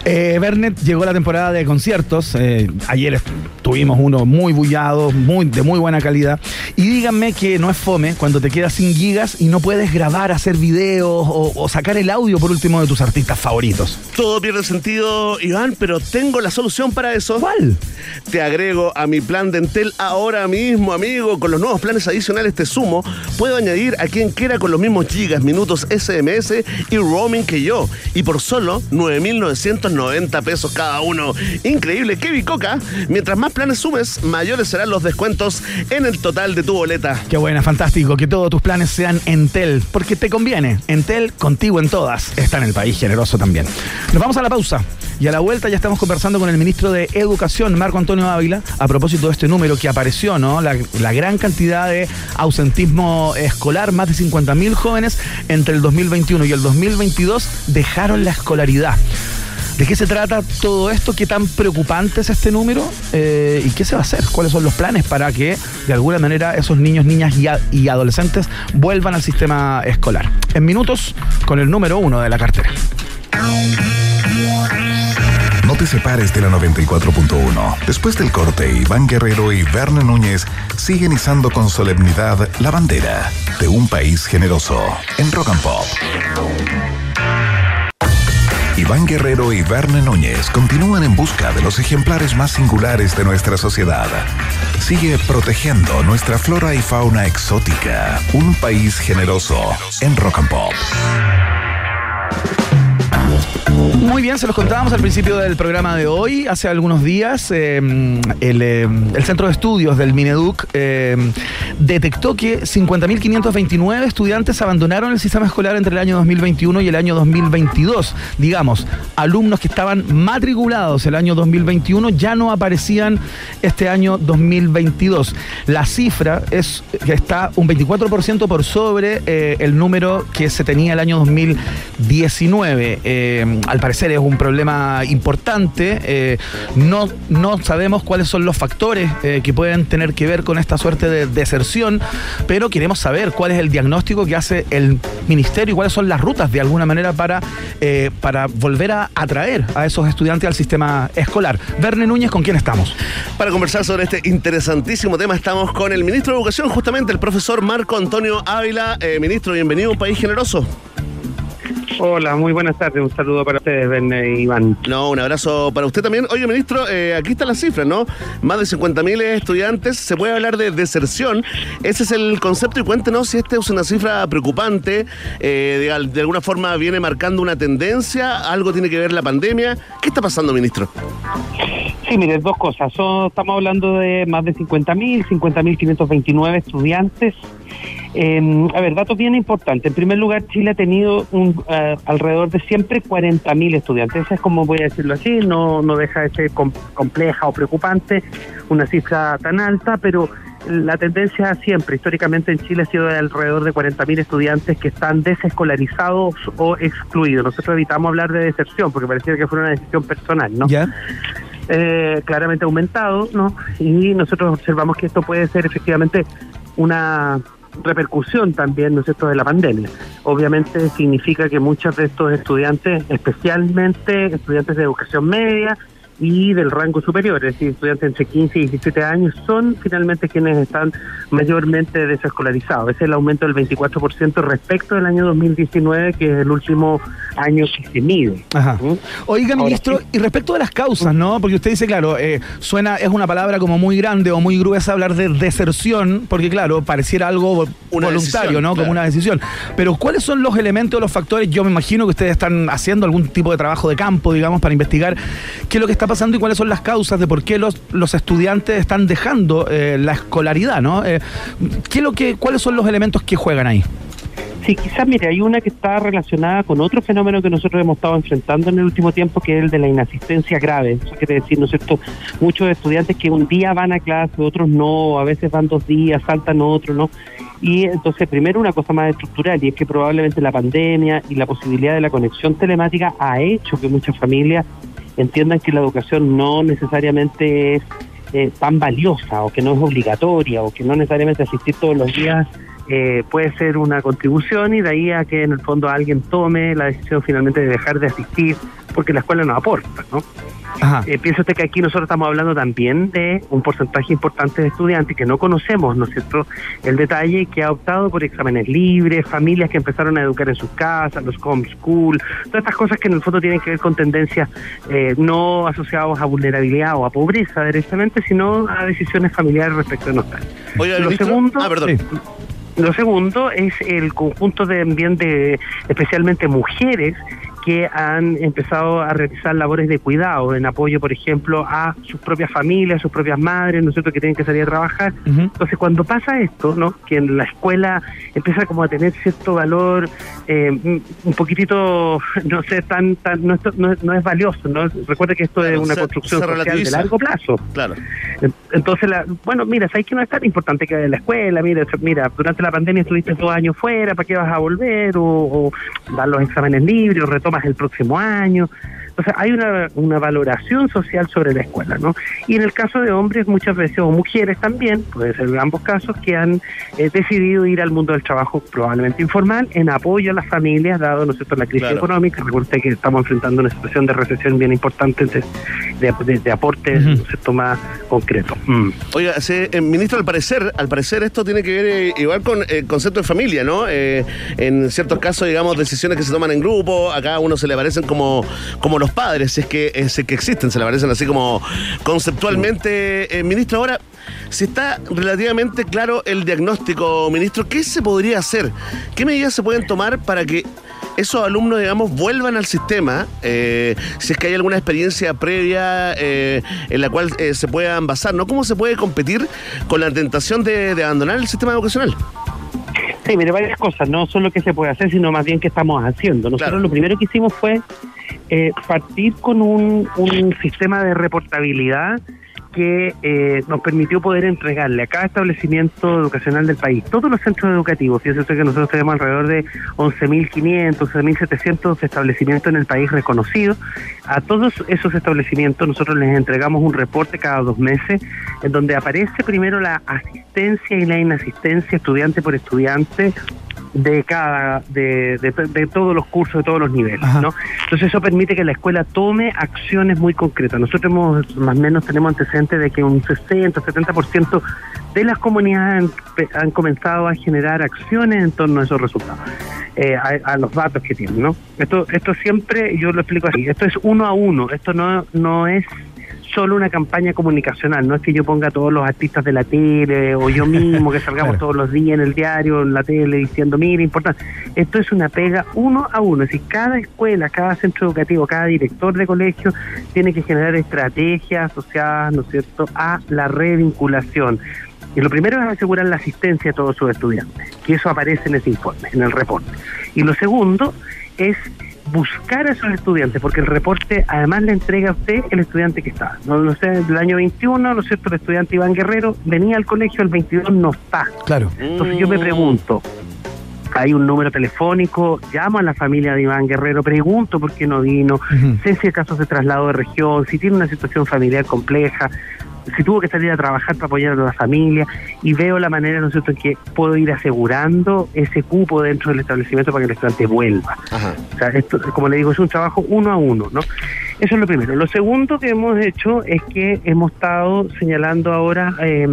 Speaker 2: Eh, Bernet llegó la temporada de conciertos. eh, ayer tuvimos uno muy muy, de muy buena calidad. Y díganme que no es fome cuando te quedas sin gigas y no puedes grabar, hacer videos o, o sacar el audio por último de tus artistas favoritos.
Speaker 3: Todo pierde sentido, Iván, pero tengo la solución para eso.
Speaker 2: ¿Cuál?
Speaker 3: Te agrego a mi plan de Entel ahora mismo, amigo. Con los nuevos planes adicionales te sumo. Puedo añadir a quien quiera con los mismos gigas, minutos, SMS y roaming que yo. Y por solo 9.990 pesos cada uno. Increíble, qué bicoca. Mientras más planes sumes, mayores serán los descuentos en el total de tu boleta.
Speaker 2: Qué buena, fantástico. Que todos tus planes sean Entel, porque te conviene. Entel contigo en todas. Está en el país generoso también. Nos vamos a la pausa. Y a la vuelta ya estamos conversando con el ministro de Educación, Marco Antonio Ávila, a propósito de este número que apareció, ¿no? La, la gran cantidad de ausentismo escolar, más de 50.000 jóvenes entre el 2021 y el 2022 dejaron la escolaridad. ¿De qué se trata todo esto? ¿Qué tan preocupante es este número? Eh, ¿Y qué se va a hacer? ¿Cuáles son los planes para que de alguna manera esos niños, niñas y, y adolescentes vuelvan al sistema escolar? En minutos, con el número uno de la cartera.
Speaker 1: No te separes de la 94.1. Después del corte, Iván Guerrero y Verne Núñez siguen izando con solemnidad la bandera de un país generoso en Rock and Pop. Iván Guerrero y Verne Núñez continúan en busca de los ejemplares más singulares de nuestra sociedad. Sigue protegiendo nuestra flora y fauna exótica. Un país generoso en Rock and Pop.
Speaker 2: Muy bien, se los contábamos al principio del programa de hoy. Hace algunos días, eh, el, eh, el, Centro de Estudios del Mineduc eh, detectó que 50.529 estudiantes abandonaron el sistema escolar entre el año 2021 y el año 2022. Digamos, alumnos que estaban matriculados el año 2021 ya no aparecían este año 2022. La cifra es que está un 24% por sobre el número que se tenía el año 2019. Al parecer es un problema importante. Eh, no, no sabemos cuáles son los factores eh, que pueden tener que ver con esta suerte de deserción, pero queremos saber cuál es el diagnóstico que hace el ministerio y cuáles son las rutas de alguna manera para, eh, para volver a atraer a esos estudiantes al sistema escolar. Verne Núñez, ¿con quién estamos?
Speaker 3: Para conversar sobre este interesantísimo tema estamos con el ministro de Educación, justamente el profesor Marco Antonio Ávila. ministro, bienvenido a un país generoso.
Speaker 8: Hola, muy buenas tardes. Un saludo para ustedes, Ben y Iván.
Speaker 3: No, un abrazo para usted también. Oye, ministro, eh, aquí están las cifras, ¿no? Más de 50.000 estudiantes. Se puede hablar de deserción. Ese es el concepto y cuéntenos si esta es una cifra preocupante. Eh, de, alguna forma viene marcando una tendencia. ¿Algo tiene que ver la pandemia? ¿Qué está pasando, ministro?
Speaker 8: Sí, mire, dos cosas. estamos hablando de más de 50.000, 50.529 estudiantes eh, a ver, datos bien importantes. En primer lugar, Chile ha tenido un, eh, alrededor de siempre 40.000 estudiantes. Esa es como voy a decirlo así, no, no deja de ser compleja o preocupante una cifra tan alta, pero la tendencia siempre, históricamente en Chile, ha sido de alrededor de 40.000 estudiantes que están desescolarizados o excluidos. Nosotros evitamos hablar de deserción porque parecía que fuera una decisión personal, ¿no?
Speaker 2: ¿Ya?
Speaker 8: Eh, claramente aumentado, ¿no? Y nosotros observamos que esto puede ser efectivamente una repercusión también, ¿no es cierto?, de la pandemia. Obviamente significa que muchos de estos estudiantes, especialmente estudiantes de educación media, y del rango superior, es decir, estudiantes entre 15 y 17 años, son finalmente quienes están mayormente desescolarizados. Ese es el aumento del 24% respecto del año 2019, que es el último año que se mide.
Speaker 2: Ajá. ¿Mm? Oiga, ministro, y respecto de las causas, ¿no? Porque usted dice, claro, eh, suena, es una palabra como muy grande o muy gruesa hablar de deserción, porque claro, pareciera algo voluntario, ¿no? Como una decisión. Pero ¿cuáles son los elementos, los factores? Yo me imagino que ustedes están haciendo algún tipo de trabajo de campo, digamos, para investigar qué es lo que está pasando y cuáles son las causas de por qué los, los estudiantes están dejando eh, la escolaridad, ¿no? Eh, ¿qué lo que, ¿Cuáles son los elementos que juegan ahí?
Speaker 8: Sí, quizás, mire, hay una que está relacionada con otro fenómeno que nosotros hemos estado enfrentando en el último tiempo, que es el de la inasistencia grave. Eso quiere decir, ¿no es cierto?, muchos estudiantes que un día van a clase, otros no, a veces van dos días, saltan otro, ¿no? Y entonces, primero, una cosa más estructural, y es que probablemente la pandemia y la posibilidad de la conexión telemática ha hecho que muchas familias entiendan que la educación no necesariamente es eh, tan valiosa o que no es obligatoria o que no necesariamente asistir todos los días eh, puede ser una contribución y de ahí a que en el fondo alguien tome la decisión finalmente de dejar de asistir porque la escuela no aporta, ¿no? Eh, pienso usted que aquí nosotros estamos hablando también de un porcentaje importante de estudiantes que no conocemos, ¿no es cierto?, el detalle que ha optado por exámenes libres, familias que empezaron a educar en sus casas, los homeschool, todas estas cosas que en el fondo tienen que ver con tendencias eh, no asociadas a vulnerabilidad o a pobreza directamente, sino a decisiones familiares respecto de nuestra.
Speaker 3: Oiga, lo segundo, ah, perdón.
Speaker 8: Lo segundo es el conjunto de, de especialmente mujeres que han empezado a realizar labores de cuidado, en apoyo, por ejemplo, a sus propias familias, sus propias madres, ¿no es cierto?, que tienen que salir a trabajar. Entonces, cuando pasa esto, ¿no?, que en la escuela empieza como a tener cierto valor, eh, un poquitito, no sé, tan, tan no, no, es valioso, ¿no? Recuerde que esto es una construcción social de largo plazo.
Speaker 3: Claro.
Speaker 8: Entonces, la, bueno, mira, ¿sabes que no es tan importante que la escuela? Mira, mira, durante la pandemia estuviste dos años fuera, ¿para qué vas a volver? O, dar los exámenes libres, o más el próximo año. Entonces hay una, una valoración social sobre la escuela, ¿no? Y en el caso de hombres muchas veces, o mujeres también, puede ser en ambos casos, que han eh, decidido ir al mundo del trabajo probablemente informal en apoyo a las familias, dado, ¿no es cierto?, la crisis económica. Recuerde que estamos enfrentando una situación de recesión bien importante de, de, de aporte, ¿no es cierto?, más concreto.
Speaker 3: Mm. Oiga, eh, ministro, al parecer, al parecer esto tiene que ver eh, igual con el concepto de familia, ¿no? en ciertos casos, digamos, decisiones que se toman en grupo, acá a uno se le parecen como, como los padres, es que, es que existen, se le parecen así como conceptualmente. Eh, ministro, ahora, si está relativamente claro el diagnóstico, ministro, ¿qué se podría hacer? ¿Qué medidas se pueden tomar para que esos alumnos, digamos, vuelvan al sistema, eh, si es que hay alguna experiencia previa eh, en la cual eh, se puedan basar, ¿no? ¿Cómo se puede competir con la tentación de abandonar el sistema educacional?
Speaker 8: Sí, mire, varias cosas, no solo qué se puede hacer, sino más bien qué estamos haciendo. Nosotros
Speaker 3: Claro.
Speaker 8: lo primero que hicimos fue eh, partir con un, un sistema de reportabilidad que eh, nos permitió poder entregarle a cada establecimiento educacional del país, todos los centros educativos, fíjense usted que nosotros tenemos alrededor de 11.500, 11.700 establecimientos en el país reconocidos, a todos esos establecimientos nosotros les entregamos un reporte cada dos meses en donde aparece primero la asistencia y la inasistencia estudiante por estudiante de cada de, de, de todos los cursos de todos los niveles
Speaker 2: Ajá.
Speaker 8: ¿no? entonces eso permite que la escuela tome acciones muy concretas nosotros hemos más o menos tenemos antecedentes de que un 60 70% de las comunidades han, han comenzado a generar acciones en torno a esos resultados eh, a, a los datos que tienen no esto esto siempre yo lo explico así esto es uno a uno esto no no es solo una campaña comunicacional, no es que yo ponga a todos los artistas de la tele o yo mismo que salgamos
Speaker 2: Claro.
Speaker 8: todos los días en el diario, en la tele diciendo, mire, importante. Esto es una pega uno a uno, es decir, cada escuela, cada centro educativo, cada director de colegio tiene que generar estrategias asociadas, ¿no es cierto?, a la revinculación. Y lo primero es asegurar la asistencia de todos sus estudiantes, que eso aparece en ese informe, en el reporte. Y lo segundo es buscar a esos estudiantes, porque el reporte además le entrega a usted el estudiante que está. No, no sé, del año 21, ¿no es cierto? El estudiante Iván Guerrero venía al colegio, el 22 no está.
Speaker 2: Claro.
Speaker 8: Entonces yo me pregunto, hay un número telefónico, llamo a la familia de Iván Guerrero, pregunto por qué no vino, sé si el caso se trasladó de región, si tiene una situación familiar compleja, si tuvo que salir a trabajar para apoyar a la familia y veo la manera, ¿no es cierto?, en que puedo ir asegurando ese cupo dentro del establecimiento para que el estudiante vuelva.
Speaker 3: Ajá.
Speaker 8: O sea, esto, como le digo, es un trabajo uno a uno, ¿no? Eso es lo primero. Lo segundo que hemos hecho es que hemos estado señalando ahora eh,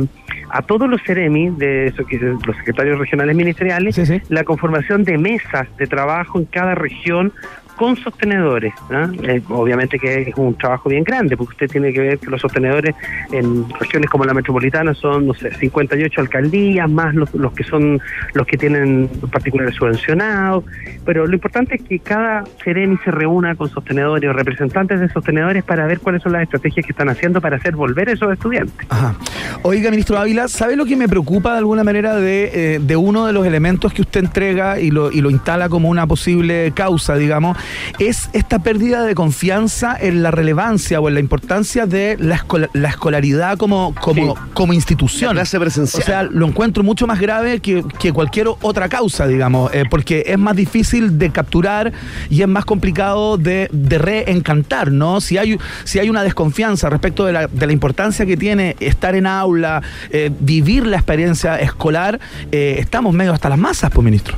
Speaker 8: a todos los CEREMI, de eso que los secretarios regionales ministeriales,
Speaker 2: Sí, sí.
Speaker 8: la conformación de mesas de trabajo en cada región con sostenedores. ¿no? Eh, obviamente que es un trabajo bien grande, porque usted tiene que ver que los sostenedores en regiones como la metropolitana son, no sé, 58 alcaldías, más los, los que son los que tienen particulares subvencionados. Pero lo importante es que cada Ceremi se reúna con sostenedores o representantes de sostenedores para ver cuáles son las estrategias que están haciendo para hacer volver a esos estudiantes.
Speaker 2: Ajá. Oiga, ministro Ávila, ¿sabe lo que me preocupa de alguna manera de, eh, de uno de los elementos que usted entrega y lo, y lo instala como una posible causa, digamos? Es esta pérdida de confianza en la relevancia o en la importancia de la, la escolaridad como, como,
Speaker 3: Sí.
Speaker 2: como institución.
Speaker 3: La clase presencial.
Speaker 2: O sea, lo encuentro mucho más grave que, que cualquier otra causa, digamos, eh, porque es más difícil de capturar y es más complicado de, de reencantar, ¿no? Si hay, si hay una desconfianza respecto de la, de la importancia que tiene estar en aula, eh, vivir la experiencia escolar, eh, estamos medio hasta las masas, pues, ministro.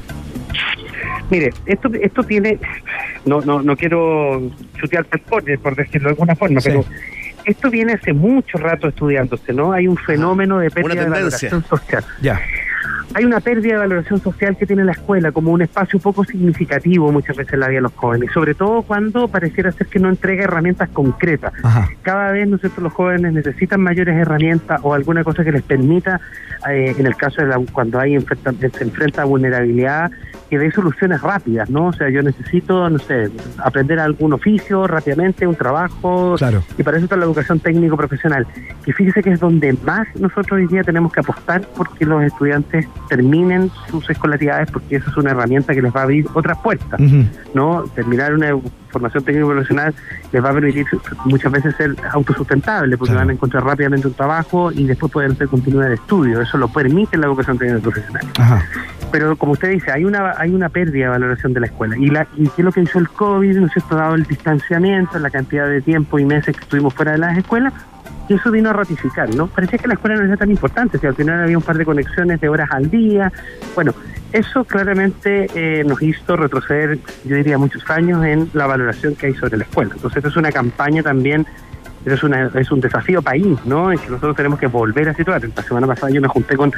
Speaker 8: Mire, esto esto tiene, no no no quiero chutear por, por decirlo de alguna forma,
Speaker 2: Sí.
Speaker 8: pero esto viene hace mucho rato estudiándose, ¿no? Hay un fenómeno de pérdida de valoración social.
Speaker 2: Ya.
Speaker 8: Hay una pérdida de valoración social que tiene la escuela como un espacio poco significativo muchas veces en la vida de los jóvenes, sobre todo cuando pareciera ser que no entrega herramientas concretas.
Speaker 2: Ajá.
Speaker 8: Cada vez, ¿no es cierto?, los jóvenes necesitan mayores herramientas o alguna cosa que les permita, eh, en el caso de la- cuando hay enfrenta- se enfrenta a vulnerabilidad, que dé soluciones rápidas, ¿no? O sea, yo necesito, no sé, aprender algún oficio rápidamente, un trabajo,
Speaker 2: Claro.
Speaker 8: y para eso está la educación técnico-profesional. Y fíjese que es donde más nosotros hoy día tenemos que apostar porque los estudiantes terminen sus escolaridades, porque eso es una herramienta que les va a abrir otras puertas. ¿no? Terminar una formación técnico-profesional les va a permitir muchas veces ser autosustentable, porque
Speaker 2: Claro.
Speaker 8: van a encontrar rápidamente un trabajo y después pueden hacer continuidad de estudio. Eso lo permite la educación técnico-profesional. Pero como usted dice, hay una hay una pérdida de valoración de la escuela. ¿Y, la, y qué es lo que hizo el COVID? ¿No es cierto? Dado el distanciamiento, la cantidad de tiempo y meses que estuvimos fuera de las escuelas, y eso vino a ratificar, ¿no? Parecía que la escuela no era tan importante, si al final había un par de conexiones de horas al día. Bueno, eso claramente eh, nos hizo retroceder, yo diría, muchos años en la valoración que hay sobre la escuela. Entonces, esto es una campaña también, esto es, una, es un desafío país, ¿no? En que nosotros tenemos que volver a situar. La semana pasada yo me junté con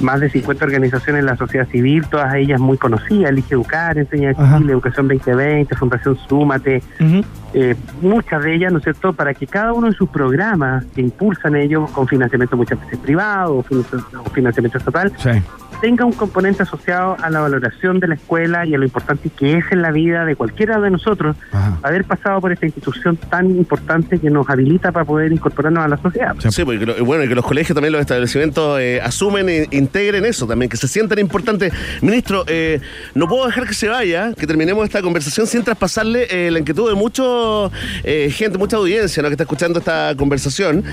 Speaker 8: más de 50 organizaciones de la sociedad civil, todas ellas muy conocidas, Elige Educar, Enseña
Speaker 2: Ajá.
Speaker 8: Chile, Educación 2020, Fundación Súmate, eh, muchas de ellas, ¿no es cierto?, para que cada uno de sus programas que impulsan ellos con financiamiento muchas veces privado o financiamiento estatal,
Speaker 2: Sí.
Speaker 8: Tenga un componente asociado a la valoración de la escuela y a lo importante que es en la vida de cualquiera de nosotros haber pasado por esta institución tan importante que nos habilita para poder incorporarnos a la sociedad.
Speaker 3: Sí, porque bueno, y que los colegios también, los establecimientos eh, asumen e integren eso también, que se sientan importantes. Ministro, eh, no puedo dejar que se vaya, que terminemos esta conversación sin traspasarle eh, la inquietud de mucha gente, mucha audiencia ¿no? que está escuchando esta conversación.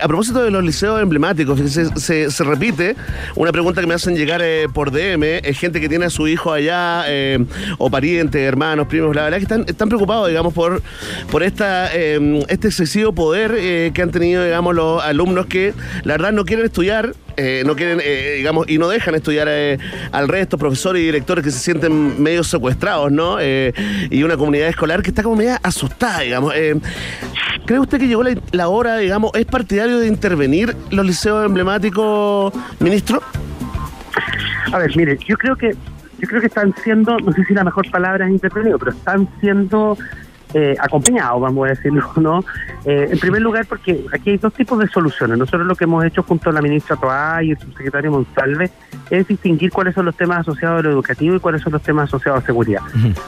Speaker 3: a propósito de los liceos emblemáticos, se, se repite una pregunta que me hacen llegar eh, por DM, es gente que tiene a su hijo allá, eh, o parientes, hermanos, primos, la verdad que están, están preocupados, digamos, por, por esta, em, este excesivo poder eh, que han tenido, digamos, los alumnos que la verdad no quieren estudiar, no quieren, digamos, y no dejan estudiar al resto, profesores y directores que se sienten medio secuestrados, ¿no? y una comunidad escolar que está como media asustada, digamos. ¿Cree usted que llegó la hora, digamos, es partidario de intervenir los liceos emblemáticos, ministro?
Speaker 8: A ver, mire, yo creo que yo creo que están siendo, no sé si la mejor palabra es intervenido, pero están siendo eh, acompañados, vamos a decirlo, ¿no? Eh, en primer lugar, porque aquí hay dos tipos de soluciones. Nosotros lo que hemos hecho junto a la ministra Toá y el subsecretario Monsalve es distinguir cuáles son los temas asociados a lo educativo y cuáles son los temas asociados a seguridad.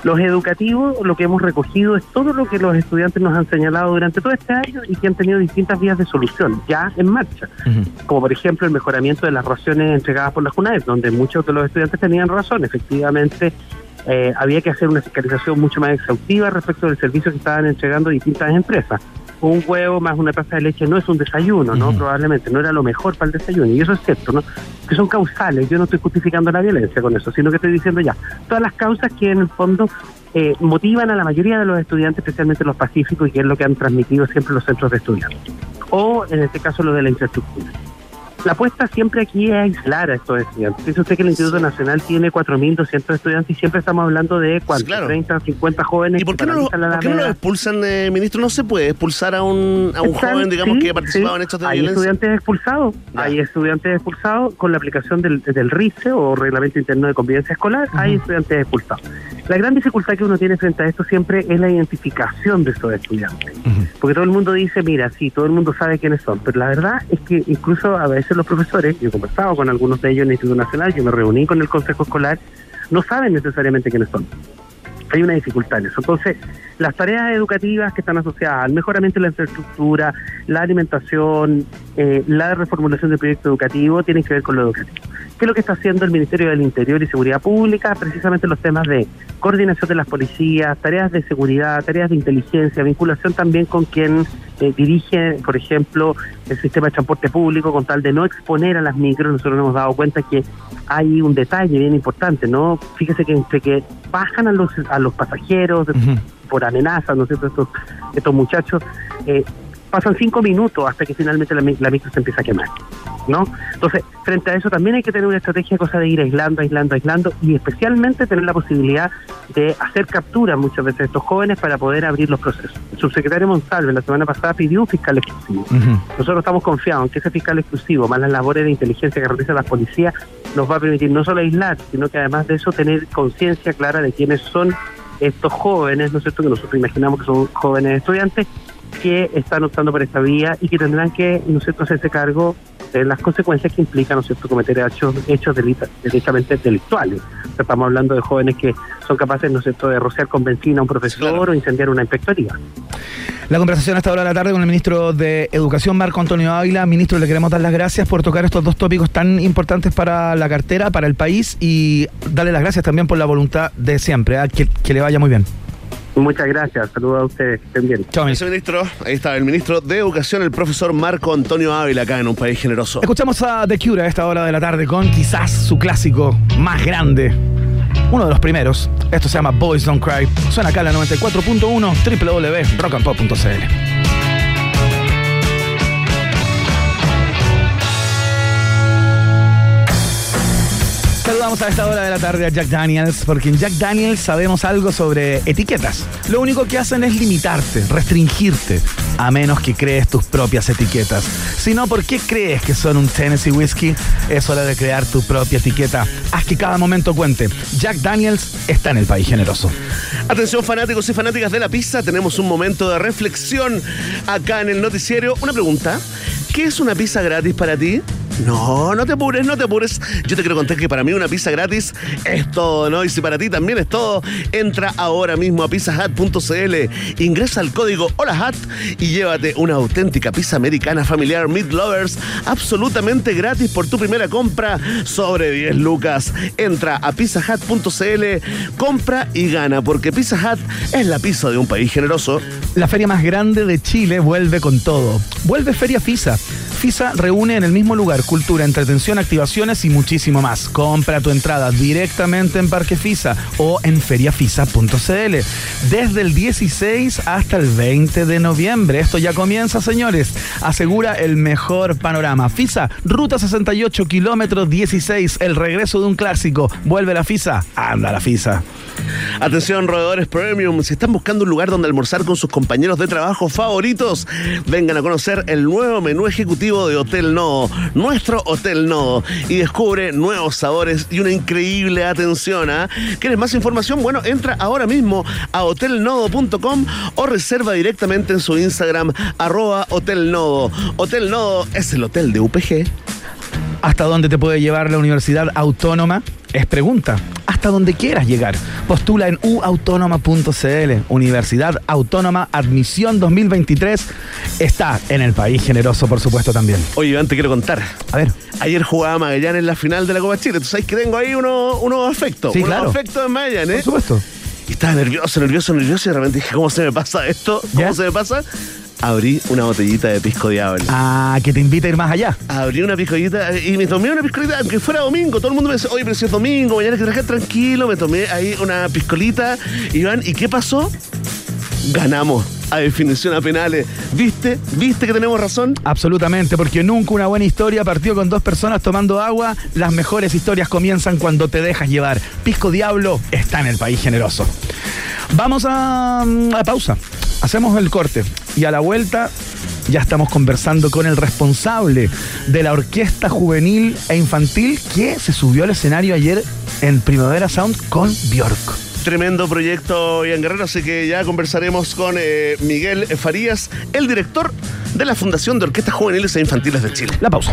Speaker 8: Los educativos, lo que hemos recogido es todo lo que los estudiantes nos han señalado durante todo este año y que han tenido distintas vías de solución ya en marcha. Como por ejemplo el mejoramiento de las raciones entregadas por la JUNAED, donde muchos de los estudiantes tenían razón. Efectivamente, eh, había que hacer una fiscalización mucho más exhaustiva respecto del servicio que estaban entregando distintas empresas. Un huevo más una taza de leche no es un desayuno, ¿no? Probablemente no era lo mejor para el desayuno, y eso es cierto, ¿no? Que son causales, yo no estoy justificando la violencia con eso, sino que estoy diciendo ya, todas las causas que en el fondo eh, motivan a la mayoría de los estudiantes, especialmente los pacíficos, y que es lo que han transmitido siempre los centros de estudiantes. O en este caso lo de la infraestructura. La apuesta siempre aquí es aislar a estos estudiantes. Dice usted que el Instituto Nacional tiene 4.200 estudiantes y siempre estamos hablando de cuánto, 30, 50 jóvenes.
Speaker 3: ¿Y por qué, no, lo, expulsan, eh, ministro? ¿No se puede expulsar a un, a un joven, digamos, que ha participado en hechos de
Speaker 8: hay
Speaker 3: violencia?
Speaker 8: Hay estudiantes expulsados. Hay estudiantes expulsados con la aplicación del, del RICE o Reglamento Interno de Convivencia Escolar. Hay estudiantes expulsados. La gran dificultad que uno tiene frente a esto siempre es la identificación de estos estudiantes. Porque todo el mundo dice, mira, sí, todo el mundo sabe quiénes son, pero la verdad es que incluso a veces los profesores, yo he conversado con algunos de ellos en el Instituto Nacional, yo me reuní con el Consejo Escolar, no saben necesariamente quiénes son hay una dificultad en eso. Entonces, las tareas educativas que están asociadas al mejoramiento de la infraestructura, la alimentación, eh, la reformulación del proyecto educativo, tienen que ver con lo educativo. ¿Qué es lo que está haciendo el Ministerio del Interior y Seguridad Pública? Precisamente los temas de coordinación de las policías, tareas de seguridad, tareas de inteligencia, vinculación también con quien eh, dirige, por ejemplo, el sistema de transporte público, con tal de no exponer a las micros. Nosotros nos hemos dado cuenta que hay un detalle bien importante, ¿no? Fíjese que entre que bajan a los, a los pasajeros por amenazas, ¿no es cierto? Estos, estos muchachos, eh, pasan cinco minutos hasta que finalmente la, micro se empieza a quemar, ¿no? Entonces, frente a eso también hay que tener una estrategia, cosa de ir aislando, aislando, aislando y especialmente tener la posibilidad de hacer captura muchas veces de estos jóvenes para poder abrir los procesos. El subsecretario Monsalve la semana pasada pidió un fiscal exclusivo. Nosotros estamos confiados en que ese fiscal exclusivo, más las labores de inteligencia que realiza la policía, nos va a permitir no solo aislar, sino que además de eso tener conciencia clara de quiénes son estos jóvenes, ¿no es cierto?, que nosotros imaginamos que son jóvenes estudiantes que están optando por esta vía y que tendrán que, ¿no es cierto?, hacerse cargo de las consecuencias que implican, ¿no es cierto?, cometer hechos, hechos directamente delictuales. estamos hablando de jóvenes que son capaces, ¿no es cierto?, de rociar con benzina a un profesor o incendiar una inspectoría.
Speaker 2: La conversación a esta hora de la tarde con el ministro de Educación, Marco Antonio Ávila. Ministro, le queremos dar las gracias por tocar estos dos tópicos tan importantes para la cartera, para el país y darle las gracias también por la voluntad de siempre. ¿eh? Que, que le vaya muy bien.
Speaker 8: Muchas gracias, saludos a ustedes, estén bien.
Speaker 3: Chao, ministro. Ahí está el ministro de Educación, el profesor Marco Antonio Ávila, acá en un país generoso.
Speaker 2: Escuchamos a The Cure a esta hora de la tarde con quizás su clásico más grande, uno de los primeros. Esto se llama Boys Don't Cry. Suena acá en la 94.1 www.rockandpop.cl. Saludamos a esta hora de la tarde a Jack Daniels, porque en Jack Daniels sabemos algo sobre etiquetas. Lo único que hacen es limitarte, restringirte, a menos que crees tus propias etiquetas. Si no, ¿por qué crees que son un Tennessee Whiskey? Es hora de crear tu propia etiqueta. Haz que cada momento cuente. Jack Daniels está en el país generoso.
Speaker 3: Atención fanáticos y fanáticas de la pizza, tenemos un momento de reflexión acá en el noticiero. Una pregunta, ¿qué es una pizza gratis para ti? No, no te apures, no te apures. Yo te quiero contar que para mí una pizza gratis es todo, ¿no? Y si para ti también es todo, entra ahora mismo a pizzahat.cl, ingresa el código HOLAHAT y llévate una auténtica pizza americana familiar Meat Lovers absolutamente gratis por tu primera compra sobre 10 lucas. Entra a pizzahat.cl, compra y gana, porque Pizza Hut es la pizza de un país generoso.
Speaker 2: La feria más grande de Chile vuelve con todo. Vuelve Feria FISA. FISA reúne en el mismo lugar cultura, entretención, activaciones y muchísimo más. Compra tu entrada directamente en Parque FISA o en feriafisa.cl. Desde el 16 hasta el 20 de noviembre. Esto ya comienza, señores. Asegura el mejor panorama. FISA, ruta 68, kilómetros 16. El regreso de un clásico. Vuelve la FISA. Anda la FISA.
Speaker 3: Atención, roedores premium, si están buscando un lugar donde almorzar con sus compañeros de trabajo favoritos, vengan a conocer el nuevo menú ejecutivo de Hotel Nodo, nuestro Hotel Nodo, y descubre nuevos sabores y una increíble atención. ¿ah? ¿Quieres más información? Bueno, entra ahora mismo a hotelnodo.com o reserva directamente en su Instagram, arroba Hotel Nodo. Hotel Nodo es el hotel de UPG.
Speaker 2: ¿Hasta dónde te puede llevar la Universidad Autónoma? Es pregunta. Hasta donde quieras llegar. Postula en uautónoma.cl. Universidad Autónoma Admisión 2023 está en el país generoso, por supuesto, también.
Speaker 3: Oye, Iván, te quiero contar.
Speaker 2: A ver.
Speaker 3: Ayer jugaba Magallanes en la final de la Copa Chile. Tú sabes que tengo ahí unos uno afectos.
Speaker 2: Sí,
Speaker 3: unos
Speaker 2: claro.
Speaker 3: afectos en Magallanes.
Speaker 2: Por supuesto.
Speaker 3: Y estaba nervioso, nervioso, nervioso. Y de repente dije, ¿cómo se me pasa esto? ¿Cómo
Speaker 2: ¿Ya?
Speaker 3: se me pasa? Abrí una botellita de pisco diablo.
Speaker 2: Ah, que te invita a ir más allá.
Speaker 3: Abrí una piscolita y me tomé una piscolita, aunque fuera domingo. Todo el mundo me dice, oye, pero si es domingo, mañana que trabajar tranquilo. Me tomé ahí una piscolita. Iván, ¿y qué pasó? Ganamos a definición a penales. ¿Viste? ¿Viste que tenemos razón?
Speaker 2: Absolutamente, porque nunca una buena historia partió con dos personas tomando agua. Las mejores historias comienzan cuando te dejas llevar. Pisco Diablo está en el país generoso. Vamos a, a pausa. Hacemos el corte y a la vuelta ya estamos conversando con el responsable de la orquesta juvenil e infantil que se subió al escenario ayer en Primavera Sound con Bjork.
Speaker 3: Tremendo proyecto, Ian Guerrero, así que ya conversaremos con eh, Miguel Farías, el director de la Fundación de Orquestas Juveniles e Infantiles de Chile.
Speaker 2: La pausa.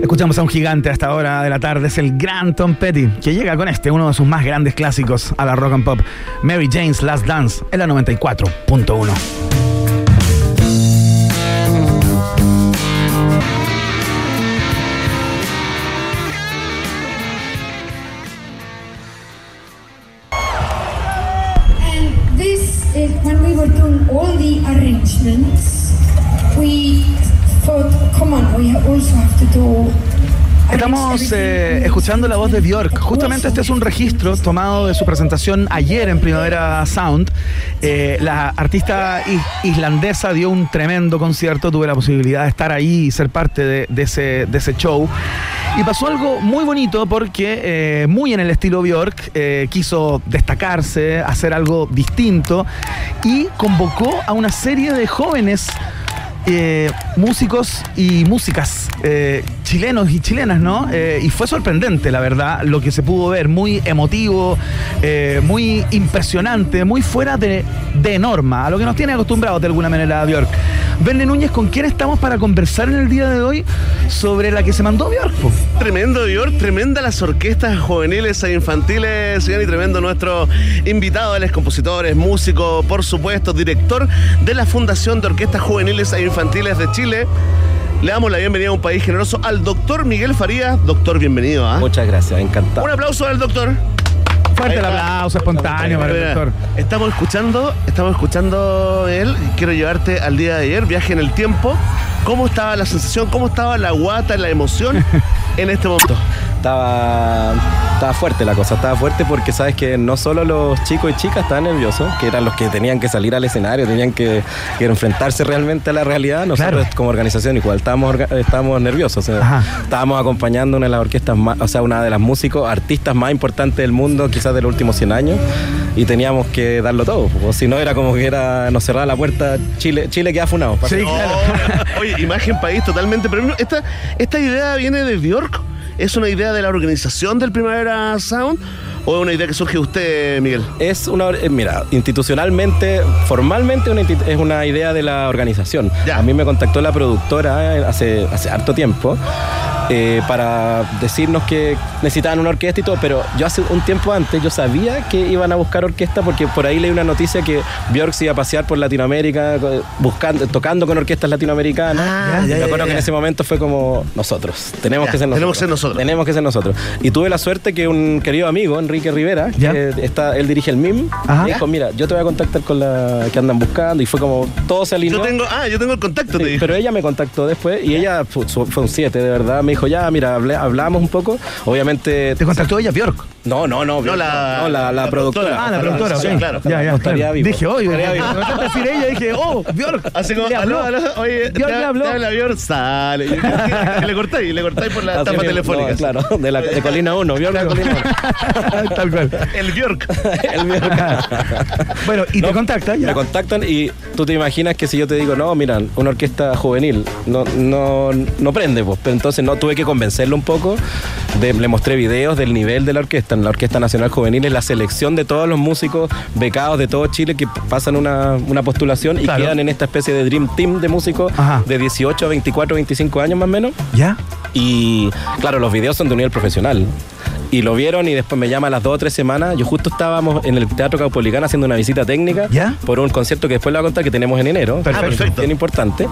Speaker 2: Escuchamos a un gigante a esta hora de la tarde, es el gran Tom Petty, que llega con este, uno de sus más grandes clásicos a la rock and pop, Mary Jane's Last Dance, en la 94.1.
Speaker 9: And this is when we were doing all the arrangements,
Speaker 2: Estamos eh, escuchando la voz de Bjork. Justamente este es un registro tomado de su presentación ayer en Primavera Sound. Eh, la artista is- islandesa dio un tremendo concierto. Tuve la posibilidad de estar ahí y ser parte de, de ese, de ese show. Y pasó algo muy bonito porque, eh, muy en el estilo Bjork, eh, quiso destacarse, hacer algo distinto y convocó a una serie de jóvenes eh, músicos y músicas eh, chilenos y chilenas, ¿no? Eh, y fue sorprendente, la verdad, lo que se pudo ver, muy emotivo, eh, muy impresionante, muy fuera de, de norma, a lo que nos tiene acostumbrados de alguna manera Bjork. Verne Núñez, ¿con quién estamos para conversar en el día de hoy sobre la que se mandó Bjork?
Speaker 3: Tremendo, Dior, tremenda las orquestas juveniles e infantiles, y tremendo nuestro invitado, él es compositor, es por supuesto, director de la Fundación de Orquestas Juveniles e Infantiles de Chile. Le damos la bienvenida a un país generoso al doctor Miguel Farías. Doctor, bienvenido. ¿ah?
Speaker 10: Muchas gracias, encantado.
Speaker 3: Un aplauso al doctor.
Speaker 2: Fuerte el aplauso espontáneo para el doctor.
Speaker 3: Estamos escuchando, estamos escuchando él. Quiero llevarte al día de ayer, viaje en el tiempo. ¿Cómo estaba la sensación? ¿Cómo estaba la guata, la emoción en este momento?
Speaker 10: Estaba estaba fuerte la cosa, estaba fuerte porque sabes que no solo los chicos y chicas estaban nerviosos, que eran los que tenían que salir al escenario, tenían que, que enfrentarse realmente a la realidad, nosotros como organización igual estábamos, orga- estábamos nerviosos, o sea, estábamos acompañando una de las orquestas más, o sea, una de las músicos, artistas más importantes del mundo, quizás de los últimos 100 años, y teníamos que darlo todo, o si no era como que era, nos cerraba la puerta, Chile, Chile queda funado.
Speaker 3: Oh, Oye, imagen país totalmente. Pero esta, esta idea viene de Bjork. ¿Es una idea de la organización del Primavera Sound? ¿O es una idea que surge de usted, Miguel?
Speaker 10: Es una, eh, mira, institucionalmente, formalmente una es una idea de la organización. A mí me contactó la productora eh, hace, hace harto tiempo eh, para decirnos que necesitaban una orquesta y todo, pero yo hace un tiempo antes yo sabía que iban a buscar orquesta porque por ahí leí una noticia que Björk se iba a pasear por Latinoamérica buscando, tocando con orquestas latinoamericanas.
Speaker 3: Ah, ya,
Speaker 10: me acuerdo
Speaker 3: ya.
Speaker 10: que en ese momento fue como nosotros, tenemos
Speaker 3: Ya,
Speaker 10: que ser nosotros.
Speaker 3: tenemos que ser nosotros.
Speaker 10: Tenemos que ser nosotros. Y tuve la suerte que un querido amigo, Enrique Rivera, que está, él dirige el MIM, me dijo, mira, yo te voy a contactar con la que andan buscando. Y fue como, todo se alineó.
Speaker 3: Yo tengo, ah, yo tengo el contacto, te
Speaker 10: Sí,
Speaker 3: dije.
Speaker 10: pero ella me contactó después y ella fu- su- fue un 7, de verdad. Me dijo, ya, mira, hablé- hablamos un poco. Obviamente.
Speaker 2: ¿Te contactó ella, Bjork?
Speaker 10: No, no, no. Björk,
Speaker 3: la-
Speaker 10: no, la, la
Speaker 3: la
Speaker 10: productora.
Speaker 3: productora.
Speaker 2: Ah, la productora,
Speaker 10: Sí, claro.
Speaker 2: Ya, ya,
Speaker 10: No estaría
Speaker 2: claro.
Speaker 10: vivo.
Speaker 2: Dije, oye, me falta decir ella, dije, oh, Bjork.
Speaker 3: Así como, aló,
Speaker 2: habló.
Speaker 3: aló, oye,
Speaker 2: Bjork
Speaker 3: te-
Speaker 2: le habló.
Speaker 3: te habla Bjork, sale. Y le cortáis, le cortáis por la
Speaker 10: Así
Speaker 3: tapa telefónica.
Speaker 10: no, claro, de, la, de Colina 1, Björk de Colina 1.
Speaker 2: Tal cual.
Speaker 3: El Bjork.
Speaker 10: El Björk.
Speaker 2: Bueno, y te contacta ya.
Speaker 10: Me contactan y tú te imaginas que si yo te digo, no, mira, una orquesta juvenil no, no, no prende, pues. Pero entonces no tuve que convencerlo un poco. De- le mostré videos del nivel de la orquesta. En la Orquesta Nacional Juvenil es la selección de todos los músicos becados de todo Chile que pasan una, una postulación y
Speaker 2: Claro.
Speaker 10: quedan en esta especie de Dream Team de músicos
Speaker 2: Ajá.
Speaker 10: de 18 a 24, 25 años más o menos.
Speaker 2: ¿Ya?
Speaker 10: Y claro, los videos son de un nivel profesional. Y lo vieron y después me llama a las dos o tres semanas. Yo justo estábamos en el Teatro Caupolicán haciendo una visita técnica
Speaker 2: ¿Ya?
Speaker 10: por un concierto que después le voy a contar que tenemos en enero.
Speaker 2: Perfecto.
Speaker 10: Ah, perfecto. Bien importante.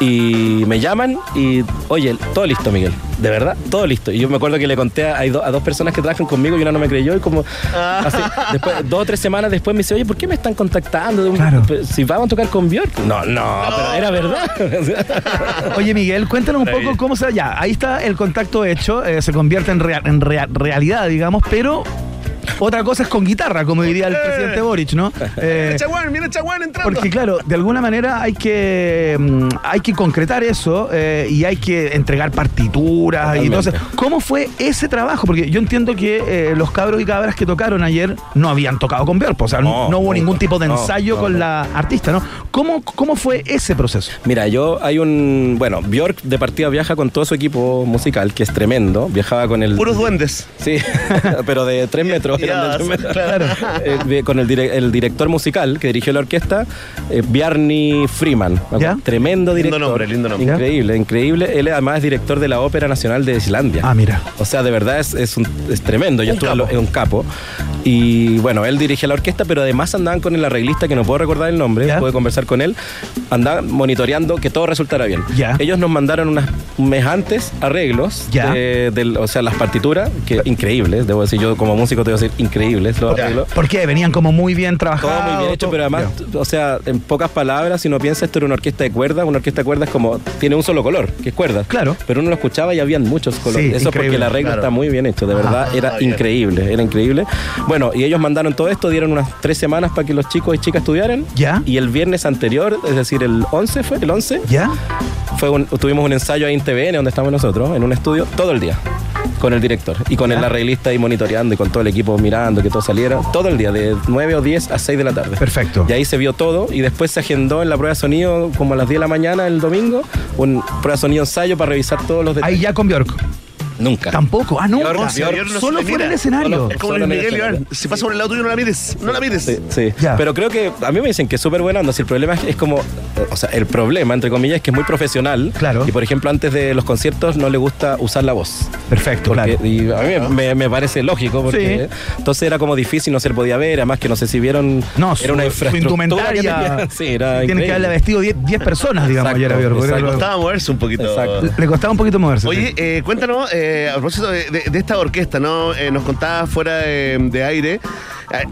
Speaker 10: Y me llaman y, oye, todo listo, Miguel. De verdad, todo listo. Y yo me acuerdo que le conté a, a dos personas que trabajan conmigo y una no me creyó. Y como, así, después, dos o tres semanas después me dice, oye, ¿por qué me están contactando?
Speaker 2: Claro.
Speaker 10: Si vamos a tocar con Björk. No, no, pero era verdad.
Speaker 2: Oye, Miguel, cuéntanos un poco cómo se. Ya, ahí está el contacto hecho, eh, se convierte en, rea- en rea- realidad, digamos, pero otra cosa es con guitarra, como diría el
Speaker 3: Eh.
Speaker 2: presidente Boric, ¿no? Eh,
Speaker 3: Mira Chaguán, mira Chaguán entrando.
Speaker 2: porque claro, de alguna manera hay que mm, hay que concretar eso eh, y hay que entregar partituras y
Speaker 10: Totalmente.
Speaker 2: entonces, ¿cómo fue ese trabajo? Porque yo entiendo que eh, los cabros y cabras que tocaron ayer no habían tocado con Björk, o sea, no,
Speaker 10: No,
Speaker 2: hubo ningún tipo de
Speaker 10: No,
Speaker 2: ensayo
Speaker 10: no,
Speaker 2: con
Speaker 10: no.
Speaker 2: la artista, ¿no? ¿Cómo, ¿Cómo fue ese proceso?
Speaker 10: Mira, yo hay un. Bueno, Björk de partida viaja con todo su equipo musical, que es tremendo. Viajaba con el.
Speaker 3: Puros duendes.
Speaker 10: Sí, pero de tres metros.
Speaker 3: Ya, claro.
Speaker 10: Eh, con el, dire- el director musical que dirigió la orquesta, eh, Bjarni Freeman.
Speaker 2: ¿Ya?
Speaker 10: Tremendo director.
Speaker 3: nombre, lindo nombre.
Speaker 10: Increíble, increíble. Él además es director de la Ópera Nacional de Islandia.
Speaker 2: Ah, mira.
Speaker 10: O sea, de verdad es, es, un- es tremendo. Yo estuve en un capo. Y bueno, él dirige la orquesta, pero además andaban con el arreglista, que no puedo recordar el nombre,
Speaker 2: Ya.
Speaker 10: pude conversar con él. Andaban monitoreando que todo resultara bien.
Speaker 2: Ya.
Speaker 10: Ellos nos mandaron unas, un mes antes arreglos,
Speaker 2: Ya.
Speaker 10: de- del- o sea, las partituras, que increíbles, debo decir, yo como músico te voy a decir increíbles los arreglos.
Speaker 2: ¿Por qué? Venían como muy bien trabajados.
Speaker 10: Todo muy bien hecho,
Speaker 2: todo-
Speaker 10: pero además, o sea, en pocas palabras, si uno piensa, esto era una orquesta de cuerdas. Una orquesta de cuerdas como tiene un solo color, que es cuerdas.
Speaker 2: Claro.
Speaker 10: Pero uno lo escuchaba y habían muchos colores.
Speaker 2: Sí,
Speaker 10: Eso es porque el arreglo
Speaker 3: claro.
Speaker 10: está muy bien hecho, de verdad.
Speaker 3: Ah,
Speaker 10: era
Speaker 3: bien.
Speaker 10: increíble, era increíble. Bueno, y ellos mandaron todo esto, dieron unas tres semanas para que los chicos y chicas estudiaran.
Speaker 2: ¿Ya?
Speaker 10: Y el viernes anterior, es decir, el 11 fue, el 11,
Speaker 2: ¿Ya?
Speaker 10: Fue un- tuvimos un ensayo ahí en TVN, donde estamos nosotros, en un estudio, todo el día. Con el director y con el arreglista ahí monitoreando y con todo el equipo mirando que todo saliera. Todo el día, de 9 o 10 a 6 de la tarde.
Speaker 2: Perfecto.
Speaker 10: Y ahí se vio todo y después se agendó en la prueba de sonido como a las 10 de la mañana el domingo, un prueba de sonido ensayo para revisar todos los detalles.
Speaker 2: Ahí ya con Bjork.
Speaker 10: Nunca.
Speaker 2: Tampoco. Ah,
Speaker 3: no se
Speaker 2: Solo
Speaker 3: le
Speaker 2: fue en
Speaker 3: mira.
Speaker 2: el escenario.
Speaker 10: Solo-
Speaker 3: Es como
Speaker 10: Solo
Speaker 3: Luis Miguel. Iván. Si pasa por el lado tuyo, no la mires. No la mires.
Speaker 10: Sí, sí.
Speaker 2: Ya.
Speaker 10: Pero creo que a mí me dicen que es súper buena onda. Si el problema es, es como, eh, o sea, el problema, entre comillas, es que es muy profesional.
Speaker 2: Claro.
Speaker 10: Y por ejemplo, antes de los conciertos no le gusta usar la voz.
Speaker 2: Perfecto,
Speaker 10: Porque-
Speaker 2: claro.
Speaker 10: Y a mí me, me parece lógico porque entonces era como difícil, no se le podía ver, además que no sé si vieron,
Speaker 2: No,
Speaker 10: era una infraestructura que tenía. Sí, era
Speaker 2: Tienen que haberle vestido 10 personas, digamos,
Speaker 10: Exacto,
Speaker 2: ayer a
Speaker 10: exacto.
Speaker 3: Le costaba moverse un poquito.
Speaker 10: Exacto.
Speaker 2: Le costaba un poquito moverse.
Speaker 3: Oye,
Speaker 2: sí.
Speaker 3: eh, cuéntanos, eh, a propósito de, esta orquesta, ¿no? Eh, nos contabas fuera de aire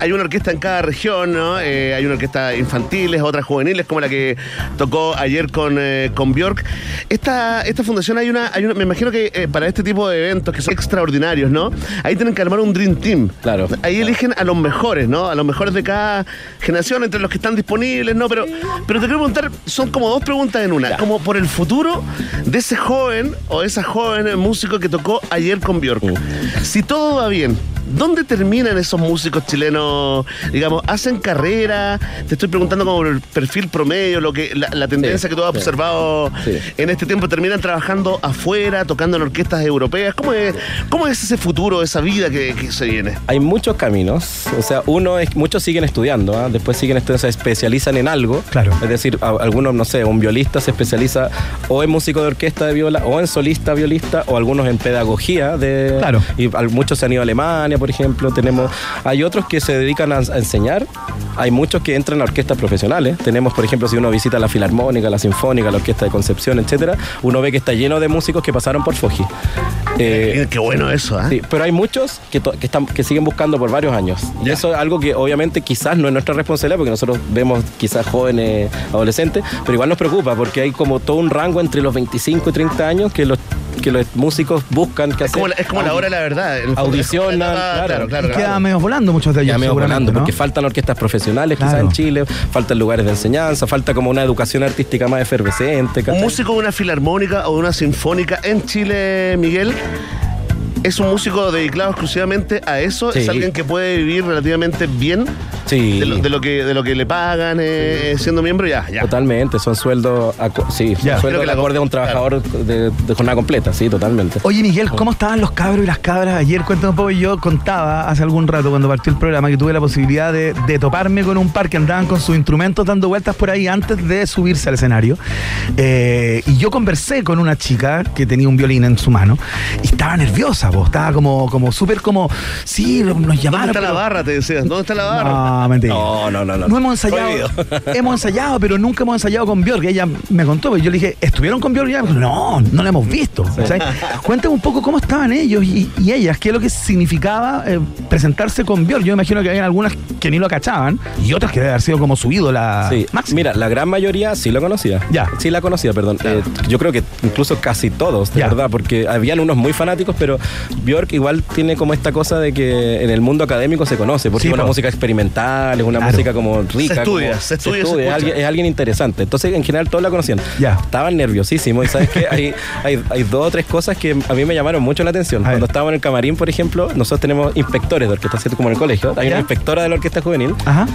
Speaker 3: hay una orquesta en cada región, ¿no? Eh, hay una orquesta infantiles, otras juveniles, como la que tocó ayer con, eh, con Bjork. Esta, esta fundación hay una, hay una, me imagino que eh, para este tipo de eventos que son extraordinarios, ¿no? Ahí tienen que armar un Dream Team.
Speaker 10: Claro.
Speaker 3: Ahí eligen a los mejores, ¿no? A los mejores de cada generación, entre los que están disponibles, ¿no? Pero, pero te quiero preguntar, son como dos preguntas en una. Como por el futuro de ese joven o esa joven músico que tocó ayer con Bjork.
Speaker 10: Uh.
Speaker 3: Si todo va bien, ¿Dónde terminan esos músicos chilenos? Digamos, ¿hacen carrera? Te estoy preguntando como el perfil promedio, lo que la, la tendencia
Speaker 10: Sí,
Speaker 3: que tú has
Speaker 10: sí.
Speaker 3: observado
Speaker 10: Sí.
Speaker 3: en este tiempo. ¿Terminan trabajando afuera, tocando en orquestas europeas? ¿Cómo es, cómo es ese futuro, esa vida que, que se viene?
Speaker 10: Hay muchos caminos, o sea, uno es, muchos siguen estudiando, ¿ah? después siguen estudiando, se especializan en algo.
Speaker 2: Claro.
Speaker 10: Es decir, a- algunos, no sé, un violista se especializa o en músico de orquesta de viola, o en solista violista, o algunos en pedagogía de.
Speaker 2: Claro.
Speaker 10: Y muchos se han ido a Alemania, por ejemplo. Tenemos, hay otros que se dedican a, a enseñar. Hay muchos que entran a orquestas profesionales. Tenemos, por ejemplo, si uno visita la Filarmónica, la Sinfónica, la Orquesta de Concepción, etcétera, uno ve que está lleno de músicos que pasaron por Foji. Eh,
Speaker 3: Qué bueno eso, ¿ah?
Speaker 10: Sí, pero hay muchos que, que, están, que siguen buscando por varios años. Y eso es algo que obviamente quizás no es nuestra responsabilidad porque nosotros vemos quizás jóvenes, adolescentes, pero igual nos preocupa porque hay como todo un rango entre los 25 y 30 años que los, que los músicos buscan que
Speaker 3: Es como, la, es como la hora de la verdad.
Speaker 10: Audicionan, claro.
Speaker 3: claro,
Speaker 2: queda medio volando muchos de ellos.
Speaker 10: Ya me
Speaker 2: seguramente,
Speaker 10: volando,
Speaker 2: ¿no?
Speaker 10: porque faltan orquestas profesionales quizás en Chile, faltan lugares de enseñanza, falta como una educación artística más efervescente.
Speaker 3: Un músico de una filarmónica o de una sinfónica en Chile, Miguel, es un músico dedicado exclusivamente a eso.
Speaker 10: Sí.
Speaker 3: Es alguien que puede vivir relativamente bien
Speaker 10: Sí.
Speaker 3: de, lo, de lo que, de lo que le pagan eh, siendo miembro. Ya, ya.
Speaker 10: Totalmente, son sueldos, sí, son
Speaker 2: Ya.
Speaker 3: Creo
Speaker 10: sueldos
Speaker 3: que la-
Speaker 10: acorde a un trabajador de, de jornada completa, sí, totalmente.
Speaker 2: Oye, Miguel, ¿cómo estaban los cabros y las cabras? Ayer, cuéntame un poco, yo contaba hace algún rato, cuando partió el programa, que tuve la posibilidad de, de toparme con un par que andaban con sus instrumentos dando vueltas por ahí antes de subirse al escenario. Eh, y yo conversé con una chica que tenía un violín en su mano y estaba nerviosa, estaba como, como súper como, sí, nos
Speaker 3: ¿Dónde
Speaker 2: llamaron.
Speaker 3: está la
Speaker 2: pero-
Speaker 3: barra? Te decían. ¿Dónde está la barra?
Speaker 2: No, mentira.
Speaker 10: No, no, no, no.
Speaker 2: No hemos ensayado, hemos ensayado, pero nunca hemos ensayado con Björk. Ella me contó, y yo le dije, ¿estuvieron con Björk? Y ella me dijo, no, no la hemos visto. Cuéntame un poco cómo estaban ellos y, y ellas, qué es lo que significaba eh, presentarse con Björk. Yo imagino que había algunas que ni lo cachaban y otras que debe haber sido como su ídola
Speaker 10: Sí,
Speaker 2: máxima.
Speaker 10: mira, la gran mayoría sí lo conocía.
Speaker 2: Ya.
Speaker 10: Sí la conocía, perdón. Eh, yo creo que incluso casi todos, de
Speaker 2: Ya.
Speaker 10: verdad, porque habían unos muy fanáticos, pero Björk igual tiene como esta cosa de que en el mundo académico se conoce, porque
Speaker 2: Sí,
Speaker 10: es una
Speaker 2: po.
Speaker 10: música experimental, es una
Speaker 2: Claro.
Speaker 10: música como rica.
Speaker 3: Se estudia,
Speaker 10: como-
Speaker 3: se estudia se
Speaker 10: es, alguien, es alguien interesante. Entonces, en general, todos la conocían.
Speaker 2: Ya.
Speaker 10: Estaban nerviosísimos y sabes que hay, hay, hay dos o tres cosas que a mí me llamaron mucho la atención.
Speaker 2: A.
Speaker 10: Cuando estábamos en el camarín, por ejemplo, nosotros tenemos inspectores de orquesta, ¿cierto? Como en el colegio. Hay
Speaker 2: Ya.
Speaker 10: una inspectora de la orquesta juvenil.
Speaker 2: Ajá.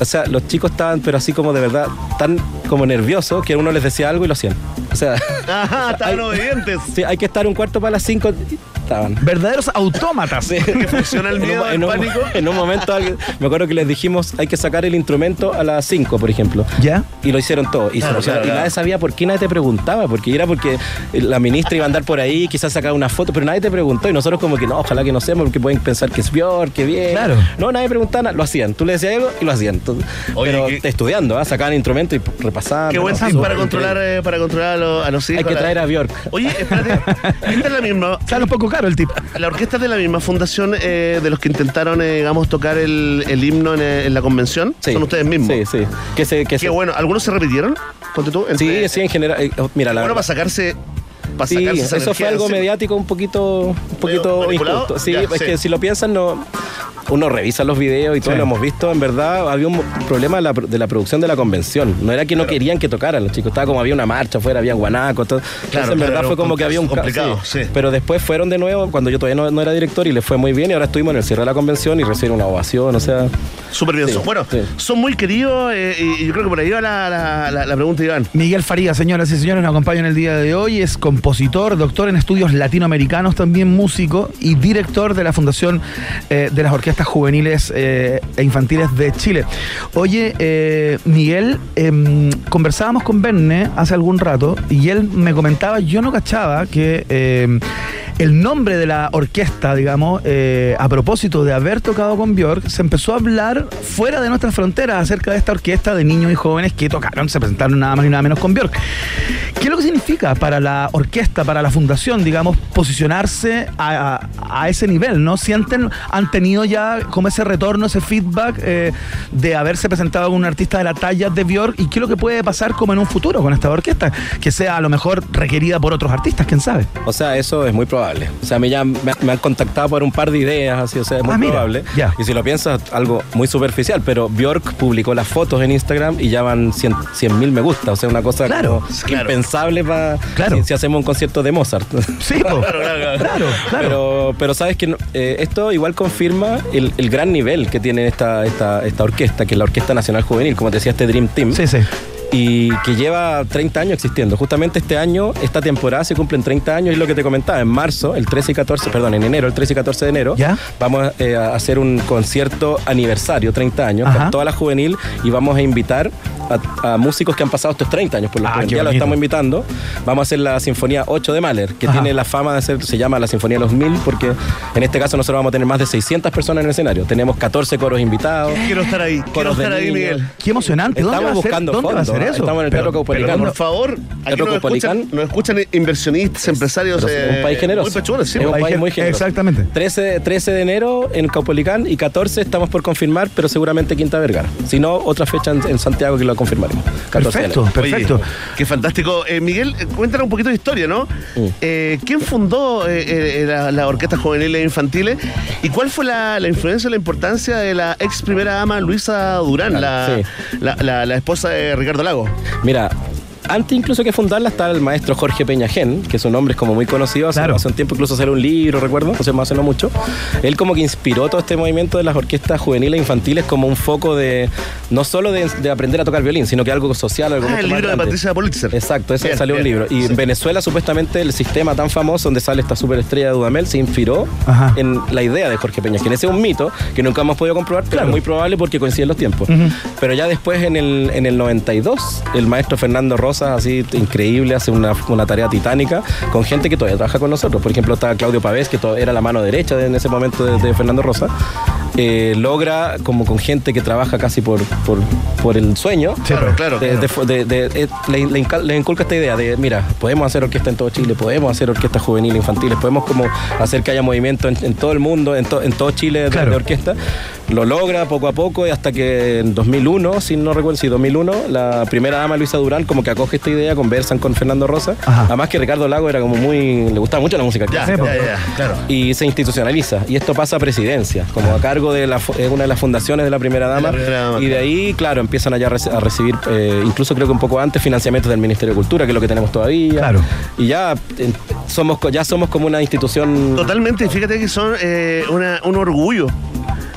Speaker 10: O sea, los chicos estaban, pero así como de verdad, tan como nerviosos que uno les decía algo y lo hacían. O sea,
Speaker 3: Ajá, estaban obedientes.
Speaker 10: sí, hay que estar un cuarto para las cinco. Estaban.
Speaker 2: Verdaderos autómatas.
Speaker 10: Sí.
Speaker 3: Que funciona el
Speaker 10: En un-
Speaker 3: miedo, el
Speaker 10: en un,
Speaker 3: pánico.
Speaker 10: En un momento, me acuerdo que les dijimos, hay que sacar el instrumento a las 5, por ejemplo.
Speaker 2: ¿Ya?
Speaker 10: Y lo hicieron todo. Y, se
Speaker 3: Claro,
Speaker 10: lo hicieron.
Speaker 3: claro,
Speaker 10: Y
Speaker 3: claro.
Speaker 10: nadie sabía por qué nadie te preguntaba. Porque era porque la ministra iba a andar por ahí, quizás sacar una foto, pero nadie te preguntó. Y nosotros, como que no, ojalá que no seamos, porque pueden pensar que es Björk, que bien.
Speaker 2: Claro.
Speaker 10: No, nadie preguntaba nada, lo hacían. Tú le decías algo y lo hacían. Entonces,
Speaker 3: Oye,
Speaker 10: pero estudiando, ¿ah? sacaban instrumentos y repasando.
Speaker 3: Qué buen para controlar, eh, para controlar a los, a los hijos.
Speaker 10: Hay que traer a Björk.
Speaker 3: Oye, espérate. Esta es la misma.
Speaker 2: Sale un poco caro el tip.
Speaker 3: La orquesta es de la misma fundación eh, de los que intentaron, eh, digamos, tocar el, el himno en, eh, en la convención.
Speaker 10: Sí.
Speaker 3: Son ustedes mismos.
Speaker 10: Sí, sí. Que se, que se-
Speaker 3: bueno. ¿Algunos se repitieron? Ponte tú.
Speaker 10: Sí,
Speaker 3: Entre-
Speaker 10: sí, en general. eh, mira, la
Speaker 3: Bueno, para sacarse. Para
Speaker 10: Sí,
Speaker 3: sacarse esa
Speaker 10: eso fue algo
Speaker 3: encima.
Speaker 10: mediático un poquito, un poquito injusto. Sí,
Speaker 3: Ya,
Speaker 10: es
Speaker 3: sí.
Speaker 10: que si lo piensan, no, uno revisa los videos y todo
Speaker 2: Sí.
Speaker 10: lo hemos visto. En verdad, había un problema de la, de la producción de la convención. No era que no querían que tocaran los chicos, estaba como había una marcha afuera, había guanaco, todo. Entonces,
Speaker 3: Claro,
Speaker 10: en verdad fue como que había un ca-
Speaker 3: complicado, sí.
Speaker 10: Pero después fueron de nuevo, cuando yo todavía no, no era director y les fue muy bien, y ahora estuvimos en el cierre de la convención y recibieron una ovación, o sea.
Speaker 3: Súper bien. Bueno,
Speaker 10: sí.
Speaker 3: son muy queridos eh, y, yo creo que por ahí va la, la, la- la pregunta, Iván.
Speaker 2: Miguel Faría, señoras y señores, nos acompaña en el día de hoy. Es compositor, doctor en estudios latinoamericanos, también músico y director de la Fundación eh, de las Orquestas Juveniles eh, e Infantiles de Chile. Oye, eh, Miguel, em, conversábamos con Berne hace algún rato y él me comentaba, yo no cachaba que em, el nombre de la orquesta, digamos, eh, a propósito de haber tocado con Björk, se empezó a hablar fuera de nuestras fronteras acerca de esta orquesta de niños y jóvenes que tocaron, se presentaron nada más y nada menos con Björk. ¿Qué es lo que significa para la orquesta, para la fundación, digamos, posicionarse a, ese nivel, ¿no? Sienten, han tenido ya como ese retorno, ese feedback eh, de haberse presentado con un artista de la talla de Björk y qué es lo que puede pasar como en un futuro con esta orquesta, que sea a lo mejor requerida por otros artistas, quién sabe.
Speaker 10: O sea, eso es muy probable. O sea, me, ya, me, me han contactado por un par de ideas, así, o sea, es muy
Speaker 2: Ah,
Speaker 10: probable.
Speaker 2: ya.
Speaker 10: Y si lo piensas, algo muy superficial, pero Bjork publicó las fotos en Instagram y ya van 100 mil me gusta. O sea, una cosa
Speaker 2: Claro,
Speaker 3: claro.
Speaker 10: impensable para
Speaker 2: Claro.
Speaker 10: si, si hacemos un concierto de Mozart.
Speaker 2: Sí, po. claro, claro.
Speaker 10: Pero, pero sabes que eh, esto igual confirma el, el gran nivel que tiene esta, esta, esta orquesta, que es la Orquesta Nacional Juvenil, como te decía, este Dream Team.
Speaker 2: Sí, sí.
Speaker 10: Y que lleva 30 años existiendo. Justamente este año, esta temporada se cumplen 30 años, y lo que te comentaba. En marzo, el 13 y 14, perdón, en enero, el 13 y 14 de enero,
Speaker 2: ¿Ya?
Speaker 10: vamos eh, a hacer un concierto aniversario, 30 años,
Speaker 2: Ajá.
Speaker 10: con toda la juvenil y vamos a invitar a, a músicos que han pasado estos 30 años por los
Speaker 2: Ah,
Speaker 10: Ya lo estamos invitando. Vamos a hacer la Sinfonía 8 de Mahler, que
Speaker 2: Ajá.
Speaker 10: tiene la fama de ser, se llama la Sinfonía de los Mil, porque en este caso nosotros vamos a tener más de 600 personas en el escenario. Tenemos 14 coros invitados.
Speaker 3: Quiero estar ahí, quiero estar ahí,
Speaker 10: niños.
Speaker 3: Miguel.
Speaker 2: Qué emocionante. ¿Dónde
Speaker 10: Estamos
Speaker 2: va a ser-
Speaker 10: buscando
Speaker 2: ¿Dónde va a
Speaker 10: fondos,
Speaker 2: ser
Speaker 10: ¿eh?
Speaker 2: eso?
Speaker 10: Estamos en el
Speaker 2: Pero-
Speaker 10: Teatro Caupolicán.
Speaker 3: Por favor, aquí
Speaker 10: Teatro
Speaker 3: nos escuchan,
Speaker 10: Caupolicán.
Speaker 3: nos escuchan inversionistas, empresarios. Eh,
Speaker 10: un país generoso.
Speaker 3: Muy pechugones, sí,
Speaker 10: es un país muy generoso.
Speaker 2: Exactamente.
Speaker 10: 13, 13 de enero en Caupolicán y 14 estamos por confirmar, pero seguramente Quinta Vergara. Si no, otra fecha en, en Santiago que lo confirmaremos. 14 de
Speaker 2: Perfecto, perfecto.
Speaker 3: Oye, qué fantástico. Eh, Miguel, cuéntanos un poquito de historia, ¿no?
Speaker 10: Mm.
Speaker 3: Eh, ¿Quién fundó eh, eh, la, la orquesta juveniles e infantiles? ¿Y cuál fue la, la influencia o la importancia de la ex primera dama Luisa Durán, la,
Speaker 10: Sí.
Speaker 3: la, la- la esposa de Ricardo Lago?
Speaker 10: Mira, antes incluso que fundarla está el maestro Jorge Peñajén, que su nombre es como muy conocido, hace,
Speaker 2: Claro.
Speaker 10: hace un tiempo incluso salió un libro, recuerdo, o sea, más hace no mucho. Él como que inspiró todo este movimiento de las orquestas juveniles e infantiles como un foco de, no solo de, de aprender a tocar violín, sino que algo social, algo
Speaker 3: Ah,
Speaker 10: mucho
Speaker 3: el
Speaker 10: más
Speaker 3: libro de. Patricia Pulitzer.
Speaker 10: Exacto, ese
Speaker 3: Bien,
Speaker 10: salió un
Speaker 3: bien.
Speaker 10: libro. Y en Venezuela, supuestamente, el sistema tan famoso donde sale esta superestrella de Dudamel se inspiró
Speaker 2: Ajá.
Speaker 10: en la idea de Jorge Peña, que ese es un mito que nunca hemos podido comprobar, pero
Speaker 2: Claro.
Speaker 10: es muy probable porque coinciden los tiempos. Pero ya después, en el, en el 92, el maestro Fernando Así increíble, hace una, una tarea titánica con gente que todavía trabaja con nosotros. Por ejemplo, está Claudio Pavés, que era la mano derecha de- en ese momento de, de Fernando Rosas. Eh, logra, como con gente que trabaja casi por, por, por el sueño,
Speaker 3: Claro, claro,
Speaker 10: de-
Speaker 3: claro.
Speaker 10: de- de- de- le, le incal- le inculca esta idea de, mira, podemos hacer orquesta en todo Chile, podemos hacer orquestas juveniles, infantiles, podemos como hacer que haya movimiento en, en todo el mundo, en, to- en todo Chile de,
Speaker 2: Claro.
Speaker 10: de orquesta. Lo logra poco a poco y hasta que en 2001, si no recuerdo, si 2001, la primera dama Luisa Durán como que acoge esta idea, conversan con Fernando Rosa.
Speaker 2: Ajá.
Speaker 10: Además que Ricardo Lago era como muy, le gustaba mucho la música
Speaker 3: Ya,
Speaker 10: clásica
Speaker 3: ya, ya, claro.
Speaker 10: y se institucionaliza. Y esto pasa a presidencia, como a cargo de la, una de las fundaciones de la primera dama.
Speaker 3: De la primera dama,
Speaker 10: y de ahí, claro, empiezan allá a reci- a recibir, eh, incluso creo que un poco antes, financiamientos del Ministerio de Cultura, que es lo que tenemos todavía.
Speaker 2: Claro.
Speaker 10: Y ya, eh, somos, ya somos como una institución.
Speaker 3: Totalmente, fíjate que son eh, una- un orgullo.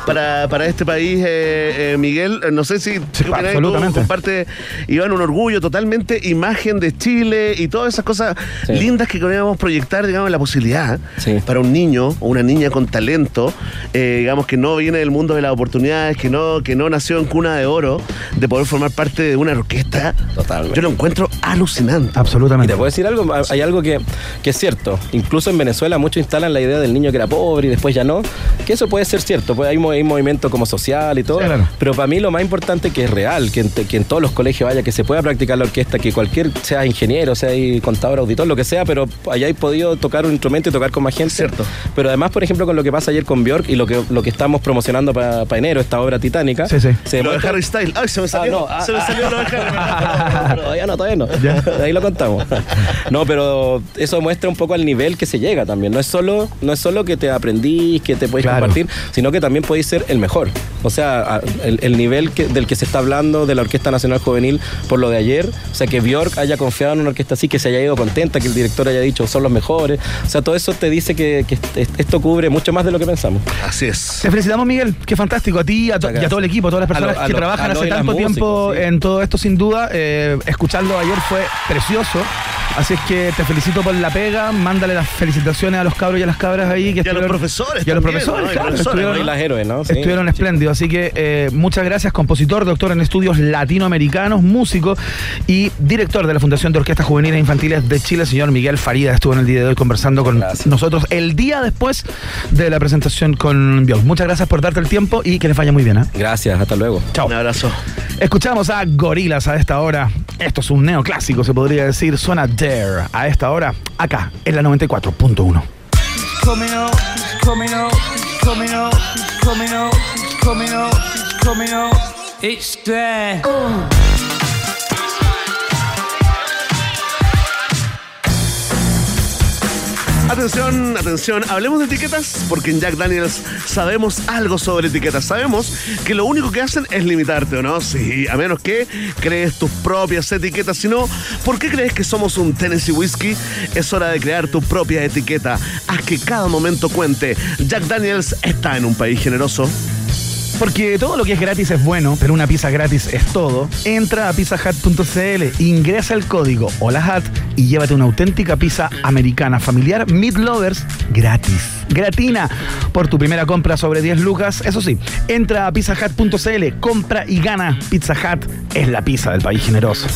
Speaker 3: Para, para este país, eh, eh, Miguel, no sé si
Speaker 2: Sí, absolutamente.
Speaker 3: Tú comparte, Iván, un orgullo totalmente, imagen de Chile y todas esas cosas
Speaker 10: Sí.
Speaker 3: lindas que queríamos proyectar, digamos, la posibilidad
Speaker 10: Sí.
Speaker 3: para un niño o una niña con talento, eh, digamos, que no viene del mundo de las oportunidades, que no, que no nació en cuna de oro, de poder formar parte de una orquesta.
Speaker 10: Totalmente.
Speaker 3: Yo lo encuentro alucinante.
Speaker 10: Y te
Speaker 2: Absolutamente.
Speaker 10: puedo decir algo, hay algo que, que es cierto. Incluso en Venezuela muchos instalan la idea del niño que era pobre y después ya no. Que eso puede ser cierto, pues hay, hay movimiento como social y todo.
Speaker 2: Sí, claro.
Speaker 10: Pero para mí lo más importante que es real, que en, que en todos los colegios haya, que se pueda practicar la orquesta, que cualquier, sea ingeniero, sea contador, auditor, lo que sea, pero hayáis podido tocar un instrumento y tocar con más gente.
Speaker 3: Cierto.
Speaker 10: Pero además, por ejemplo, con lo que pasa ayer con Björk y lo que, lo que estamos promocionando para enero, esta obra titánica.
Speaker 2: Sí, sí.
Speaker 10: Se
Speaker 3: Lo de Harry Styles. Ay, se me salió.
Speaker 10: no, ah,
Speaker 3: se me
Speaker 10: ah.
Speaker 3: salió lo de Harry.
Speaker 10: todavía no, todavía no. Ahí lo contamos. No, pero eso muestra un poco al nivel que se llega también. No es solo, no es solo que te aprendís, que te podéis
Speaker 2: Claro.
Speaker 10: compartir, sino que también podéis ser el mejor. O sea, el, el nivel que- del que se está hablando de la Orquesta Nacional Juvenil por lo de ayer, o sea, que Bjork haya confiado en una orquesta así, que se haya ido contenta, que el director haya dicho son los mejores. O sea, todo eso te dice que, que est- esto cubre mucho más de lo que pensamos.
Speaker 3: Así es.
Speaker 2: Te felicitamos, Miguel. Qué fantástico. A ti a to- y a todo el equipo, a todas las
Speaker 10: A lo-
Speaker 2: personas
Speaker 10: a
Speaker 2: que
Speaker 10: lo-
Speaker 2: trabajan
Speaker 10: a lo
Speaker 2: hace
Speaker 10: y
Speaker 2: tanto tiempo
Speaker 10: sí.
Speaker 2: en todo esto, sin duda. Eh, escucharlo ayer fue precioso. Así es que te felicito por la pega, mándale las felicitaciones a los cabros y a las cabras ahí. Que
Speaker 3: y a los profesores.
Speaker 2: Y a los profesores,
Speaker 3: ¿no? Y
Speaker 2: claro,
Speaker 3: profesores,
Speaker 2: estuvieron,
Speaker 3: ¿no?
Speaker 10: las héroes, ¿no? Sí.
Speaker 2: estuvieron espléndidos. Así que eh, muchas gracias, compositor, doctor en estudios latinoamericanos, músico y director de la Fundación de Orquestas Juveniles e Infantiles de Chile, señor Miguel Farida. Estuvo en el día de hoy conversando con
Speaker 10: Gracias.
Speaker 2: nosotros el día después de la presentación con Biol. Muchas gracias por darte el tiempo y que les vaya muy bien. ¿eh?
Speaker 10: Gracias, hasta luego.
Speaker 2: Chao.
Speaker 3: Un abrazo.
Speaker 2: Escuchamos a Gorilas a esta hora. Esto es un neoclásico, se podría decir. Suena Dare a esta hora, acá, en la 94.1.
Speaker 11: coming up, coming up, he's coming up, he's coming up, he's coming up, he's coming up. It's there. Oh.
Speaker 3: Atención, atención, hablemos de etiquetas porque en Jack Daniels sabemos algo sobre etiquetas. Sabemos que lo único que hacen es limitarte, ¿o no? Sí, a menos que crees tus propias etiquetas. Si no, ¿por qué crees que somos un Tennessee Whiskey? Es hora de crear tu propia etiqueta. Haz que cada momento cuente. Jack Daniels está en un país generoso.
Speaker 2: Porque todo lo que es gratis es bueno, pero una pizza gratis es todo. Entra a pizzahat.cl, ingresa el código HOLAHAT y llévate una auténtica pizza americana familiar Meat Lovers gratis. Gratina por tu primera compra sobre 10 lucas. Eso sí, entra a pizzahat.cl, compra y gana. Pizza Hut es la pizza del país generoso.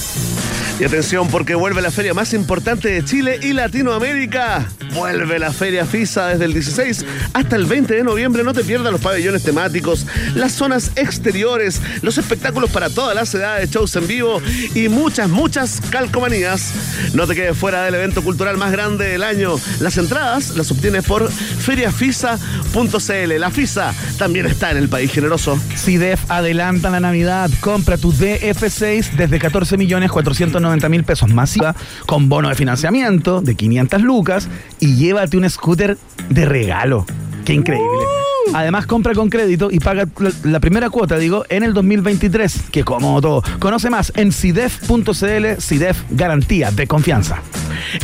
Speaker 3: Y atención porque vuelve la feria más importante de Chile y Latinoamérica. Vuelve la feria FISA desde el 16 hasta el 20 de noviembre. No te pierdas los pabellones temáticos, las zonas exteriores, los espectáculos para todas las edades, shows en vivo y muchas, muchas calcomanías. No te quedes fuera del evento cultural más grande del año. Las entradas las obtienes por feriafisa.cl. La FISA también está en el país generoso.
Speaker 2: CIDEF adelanta la Navidad. Compra tu DF6 desde 14 millones 490 mil pesos masiva con bono de financiamiento de 500 lucas y llévate un scooter de regalo. Qué increíble. Además, compra con crédito y paga la, primera cuota, digo, en el 2023. Que como todo. Conoce más en CIDEF.cl. CIDEF, garantía de confianza.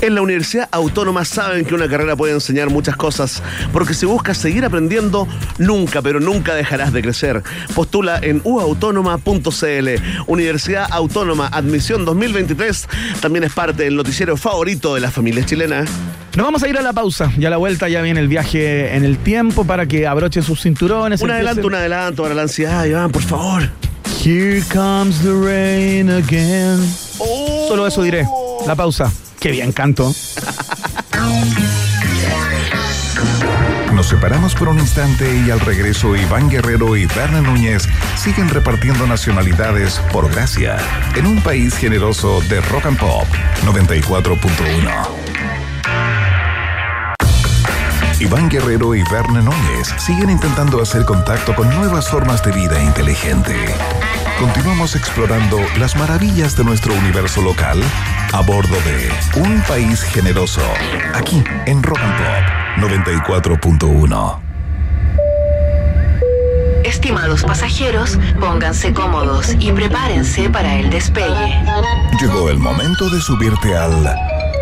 Speaker 3: En la Universidad Autónoma saben que una carrera puede enseñar muchas cosas, porque si buscas seguir aprendiendo, nunca, pero nunca dejarás de crecer. Postula en uautónoma.cl. Universidad Autónoma, admisión 2023, también es parte del noticiero favorito de la familia chilena.
Speaker 2: Nos vamos a ir a la pausa y a la vuelta ya viene el viaje en el tiempo para que abrochen sus cinturones.
Speaker 3: Un
Speaker 2: empiecen-
Speaker 3: adelanto, un adelanto para la ansiedad, Iván, por favor.
Speaker 2: Here comes the rain again. Solo eso diré. La pausa. Qué bien canto.
Speaker 1: Nos separamos por un instante y al regreso Iván Guerrero y Berna Núñez siguen repartiendo nacionalidades por gracia en un país generoso de rock and pop 94.1. Iván Guerrero y Verne Núñez siguen intentando hacer contacto con nuevas formas de vida inteligente. Continuamos explorando las maravillas de nuestro universo local a bordo de Un País Generoso, aquí en Rock and Pop 94.1.
Speaker 12: Estimados pasajeros, pónganse cómodos y prepárense para el despegue.
Speaker 1: Llegó el momento de subirte al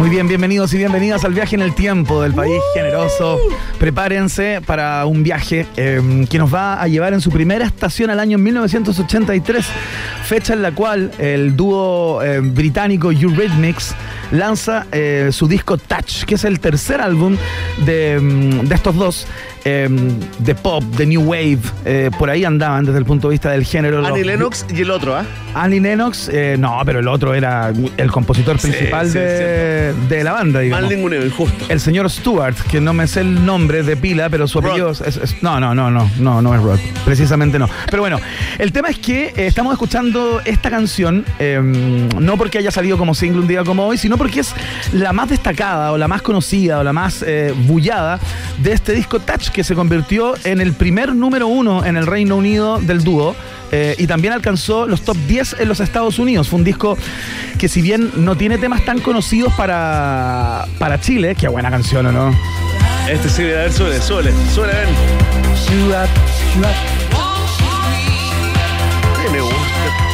Speaker 2: Muy bien, bienvenidos y bienvenidas al viaje en el tiempo del país generoso. Prepárense para un viaje eh, que nos va a llevar en su primera estación al año 1983, fecha en la cual el dúo eh, británico Eurythmics lanza eh, su disco Touch, que es el tercer álbum de, mm, de estos dos, eh, de pop, de new wave, eh, por ahí andaban desde el punto de vista del género.
Speaker 3: Annie Lennox y el otro, ¿ah?
Speaker 2: Annie Lennox, eh, no, pero el otro era el compositor principal
Speaker 3: sí,
Speaker 2: de, de la banda, digamos.
Speaker 3: Mal ninguneo, injusto.
Speaker 2: El señor Stewart, que no me sé el nombre de pila, pero su apellido es, es- No, no, no, no, no, no es Rod. Precisamente no. Pero bueno, el tema es que estamos escuchando esta canción, no porque haya salido como single un día como hoy, sino porque es la más destacada o la más conocida o la más eh, bullada de este disco Touch, que se convirtió en el primer número uno en el Reino Unido del dúo. eh, y también alcanzó los top 10 en los Estados Unidos. Fue un disco que si bien no tiene temas tan conocidos para, para Chile, qué buena canción, ¿o no?
Speaker 3: Este sí, a ver, suele, suele, suele, ven. ¿Qué me gusta?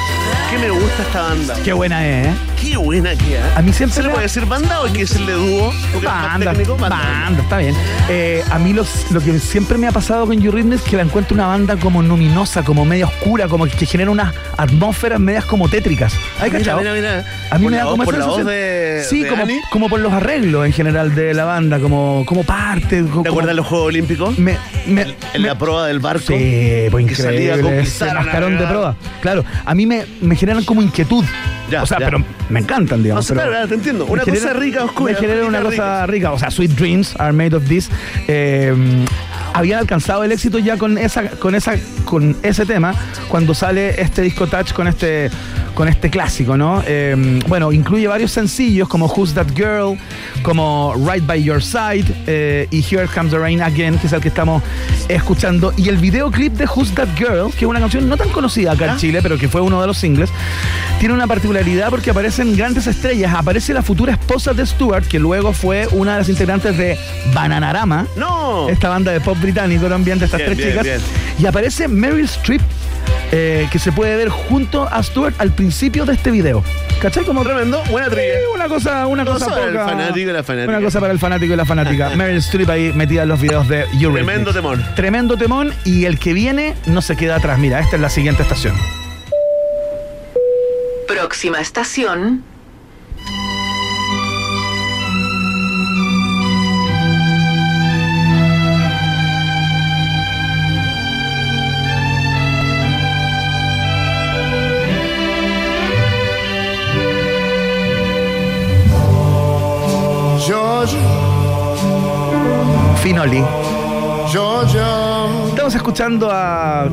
Speaker 3: ¿Qué me gusta esta banda?
Speaker 2: Qué buena es, ¿eh?
Speaker 3: Qué buena que.
Speaker 2: A mí siempre
Speaker 3: ¿Se le puede decir banda o hay que decirle dúo? Porque es más
Speaker 2: Banda,
Speaker 3: técnico,
Speaker 2: banda, está bien. Eh, a mí los- lo que siempre me ha pasado con Eurythmics es que la encuentro una banda como luminosa, como media oscura, como que genera unas atmósferas medias como tétricas. ¿Hay
Speaker 3: Mira,
Speaker 2: cachado?
Speaker 3: mira, mira.
Speaker 2: A mí
Speaker 3: Por
Speaker 2: me
Speaker 3: la
Speaker 2: da
Speaker 3: voz-
Speaker 2: como
Speaker 3: por
Speaker 2: esa
Speaker 3: la voz
Speaker 2: sensación.
Speaker 3: de-
Speaker 2: Sí,
Speaker 3: de
Speaker 2: como, por los arreglos en general de la banda, como, como parte.
Speaker 3: ¿Te
Speaker 2: como-
Speaker 3: acuerdas de los Juegos Olímpicos?
Speaker 2: Me, me-
Speaker 3: En la prueba del barco.
Speaker 2: Sí, pues
Speaker 3: que salía a
Speaker 2: increíble.
Speaker 3: conquistar
Speaker 2: Ese
Speaker 3: a
Speaker 2: mascarón de prueba. Claro, a mí me, me generan como inquietud.
Speaker 3: Ya,
Speaker 2: o sea,
Speaker 3: ya.
Speaker 2: pero me encantan, digamos. Pero
Speaker 3: claro, te entiendo. Una cosa rica, oscura,
Speaker 2: Me genera una cosa rica. O sea, Sweet Dreams are made of this. Eh, habían alcanzado el éxito ya con esa, con esa, con ese tema cuando sale este disco Touch con este, con este clásico, ¿no? Eh, bueno, incluye varios sencillos como Who's That Girl, como Right by Your Side eh, y Here Comes the Rain Again, que es el que estamos escuchando. Y el videoclip de Who's That Girl, que es una canción no tan conocida acá en Chile, pero que fue uno de los singles, tiene una particularidad porque aparecen grandes estrellas. Aparece la futura esposa de Stewart, que luego fue una de las integrantes de Bananarama.
Speaker 3: ¡No!
Speaker 2: Esta banda de pop británico también, de estas
Speaker 3: Bien,
Speaker 2: tres
Speaker 3: bien,
Speaker 2: chicas.
Speaker 3: bien.
Speaker 2: Y aparece Meryl Streep, eh, que se puede ver junto a Stewart al principio de este video. ¿Cachai? Como
Speaker 3: Tremendo, buena trivia.
Speaker 2: Sí, una cosa, una cosa
Speaker 3: para el fanático y la fanática.
Speaker 2: Una cosa para el fanático y la fanática. Meryl Streep ahí metida en los videos de Eurythmics.
Speaker 3: Tremendo temón.
Speaker 2: Tremendo temón y el que viene no se queda atrás. Mira, esta es la siguiente estación.
Speaker 13: Próxima estación.
Speaker 2: Finoli. Estamos escuchando a,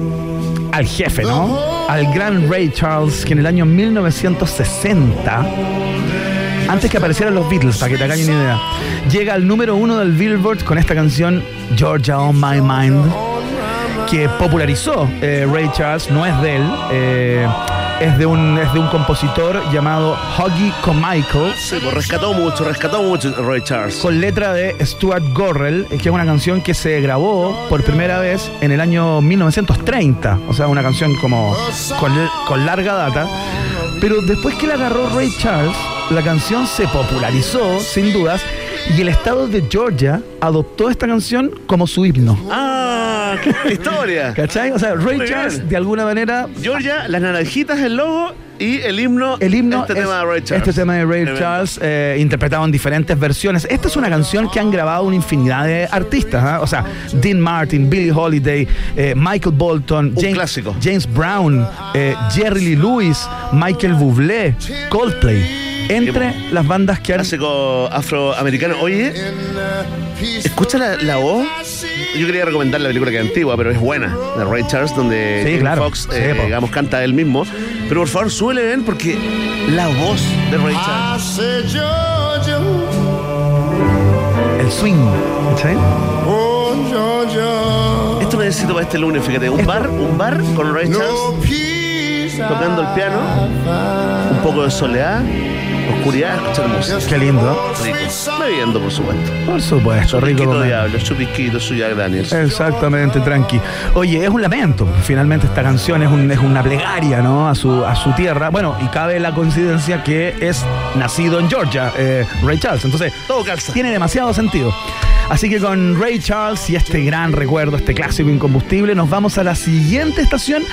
Speaker 2: al jefe, ¿no? Al gran Ray Charles, que en el año 1960, antes que aparecieran los Beatles, para que te hagan una idea, llega al número uno del Billboard con esta canción Georgia on My Mind, que popularizó eh, Ray Charles, no es de él. eh, es de, un, es de un compositor llamado Huggy Carmichael.
Speaker 3: Sí, pues rescató mucho, rescató mucho Roy Charles.
Speaker 2: Con letra de Stuart Gorrell, que es una canción que se grabó por primera vez en el año 1930. O sea, una canción como con, con larga data. Pero después que la agarró Ray Charles, la canción se popularizó, sin dudas, y el estado de Georgia adoptó esta canción como su himno.
Speaker 3: ¡Ah! ¡Qué buena historia!
Speaker 2: ¿Cachai? O sea, Ray
Speaker 3: Muy
Speaker 2: Charles,
Speaker 3: bien.
Speaker 2: de alguna manera,
Speaker 3: Georgia, las naranjitas, el logo y el himno.
Speaker 2: El himno
Speaker 3: Este
Speaker 2: es
Speaker 3: tema de Ray Charles.
Speaker 2: Este tema de Ray
Speaker 3: Tremendo.
Speaker 2: Charles, eh, interpretado en diferentes versiones. Esta es una canción que han grabado una infinidad de artistas. ¿ah? O sea, Dean Martin, Billie Holiday, eh, Michael Bolton, James,
Speaker 3: clásico.
Speaker 2: James Brown, eh, Jerry Lee Lewis, Michael Bublé, Coldplay. Entre las bandas que han.
Speaker 3: Clásico afroamericano. Oye, escucha la, la voz. Yo quería recomendar la película que es antigua, pero es buena, de Ray Charles, donde
Speaker 2: Sí,
Speaker 3: Jamie
Speaker 2: claro.
Speaker 3: Foxx,
Speaker 2: Sí,
Speaker 3: eh,
Speaker 2: po.
Speaker 3: digamos, canta él mismo. Pero por favor, suele ven porque la voz de Ray Charles.
Speaker 2: El swing. ¿cachai?
Speaker 14: oh Georgia.
Speaker 3: Esto necesito para este lunes, fíjate. Un bar, un bar con Ray Charles
Speaker 14: No
Speaker 3: tocando el piano, un poco de soledad, oscuridad, escuchando música.
Speaker 2: Qué lindo.
Speaker 3: Rico. Bebiendo, por supuesto.
Speaker 2: Por supuesto, rico.
Speaker 3: Diablo, chupisquito, su Jack Daniels.
Speaker 2: Exactamente, tranqui. Oye, es un lamento. Finalmente esta canción es, un- es una plegaria, ¿no? A su, a su tierra. Bueno, y cabe la coincidencia que es nacido en Georgia, eh, Ray Charles. Entonces,
Speaker 3: Todo calza.
Speaker 2: tiene demasiado sentido. Así que con Ray Charles y este gran recuerdo, este clásico incombustible, nos vamos a la siguiente estación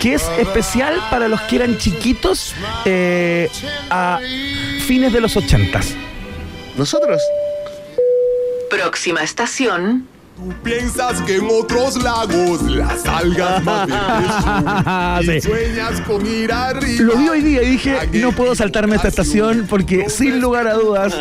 Speaker 2: que es especial para los que eran chiquitos eh, a fines de los ochentas.
Speaker 3: Nosotros.
Speaker 13: Próxima estación.
Speaker 14: Tú piensas que en otros lagos las algas más verdes son, y
Speaker 2: Sí.
Speaker 14: sueñas con ir arriba.
Speaker 2: Lo vi hoy día y dije, no puedo saltarme esta estación porque sin lugar a dudas,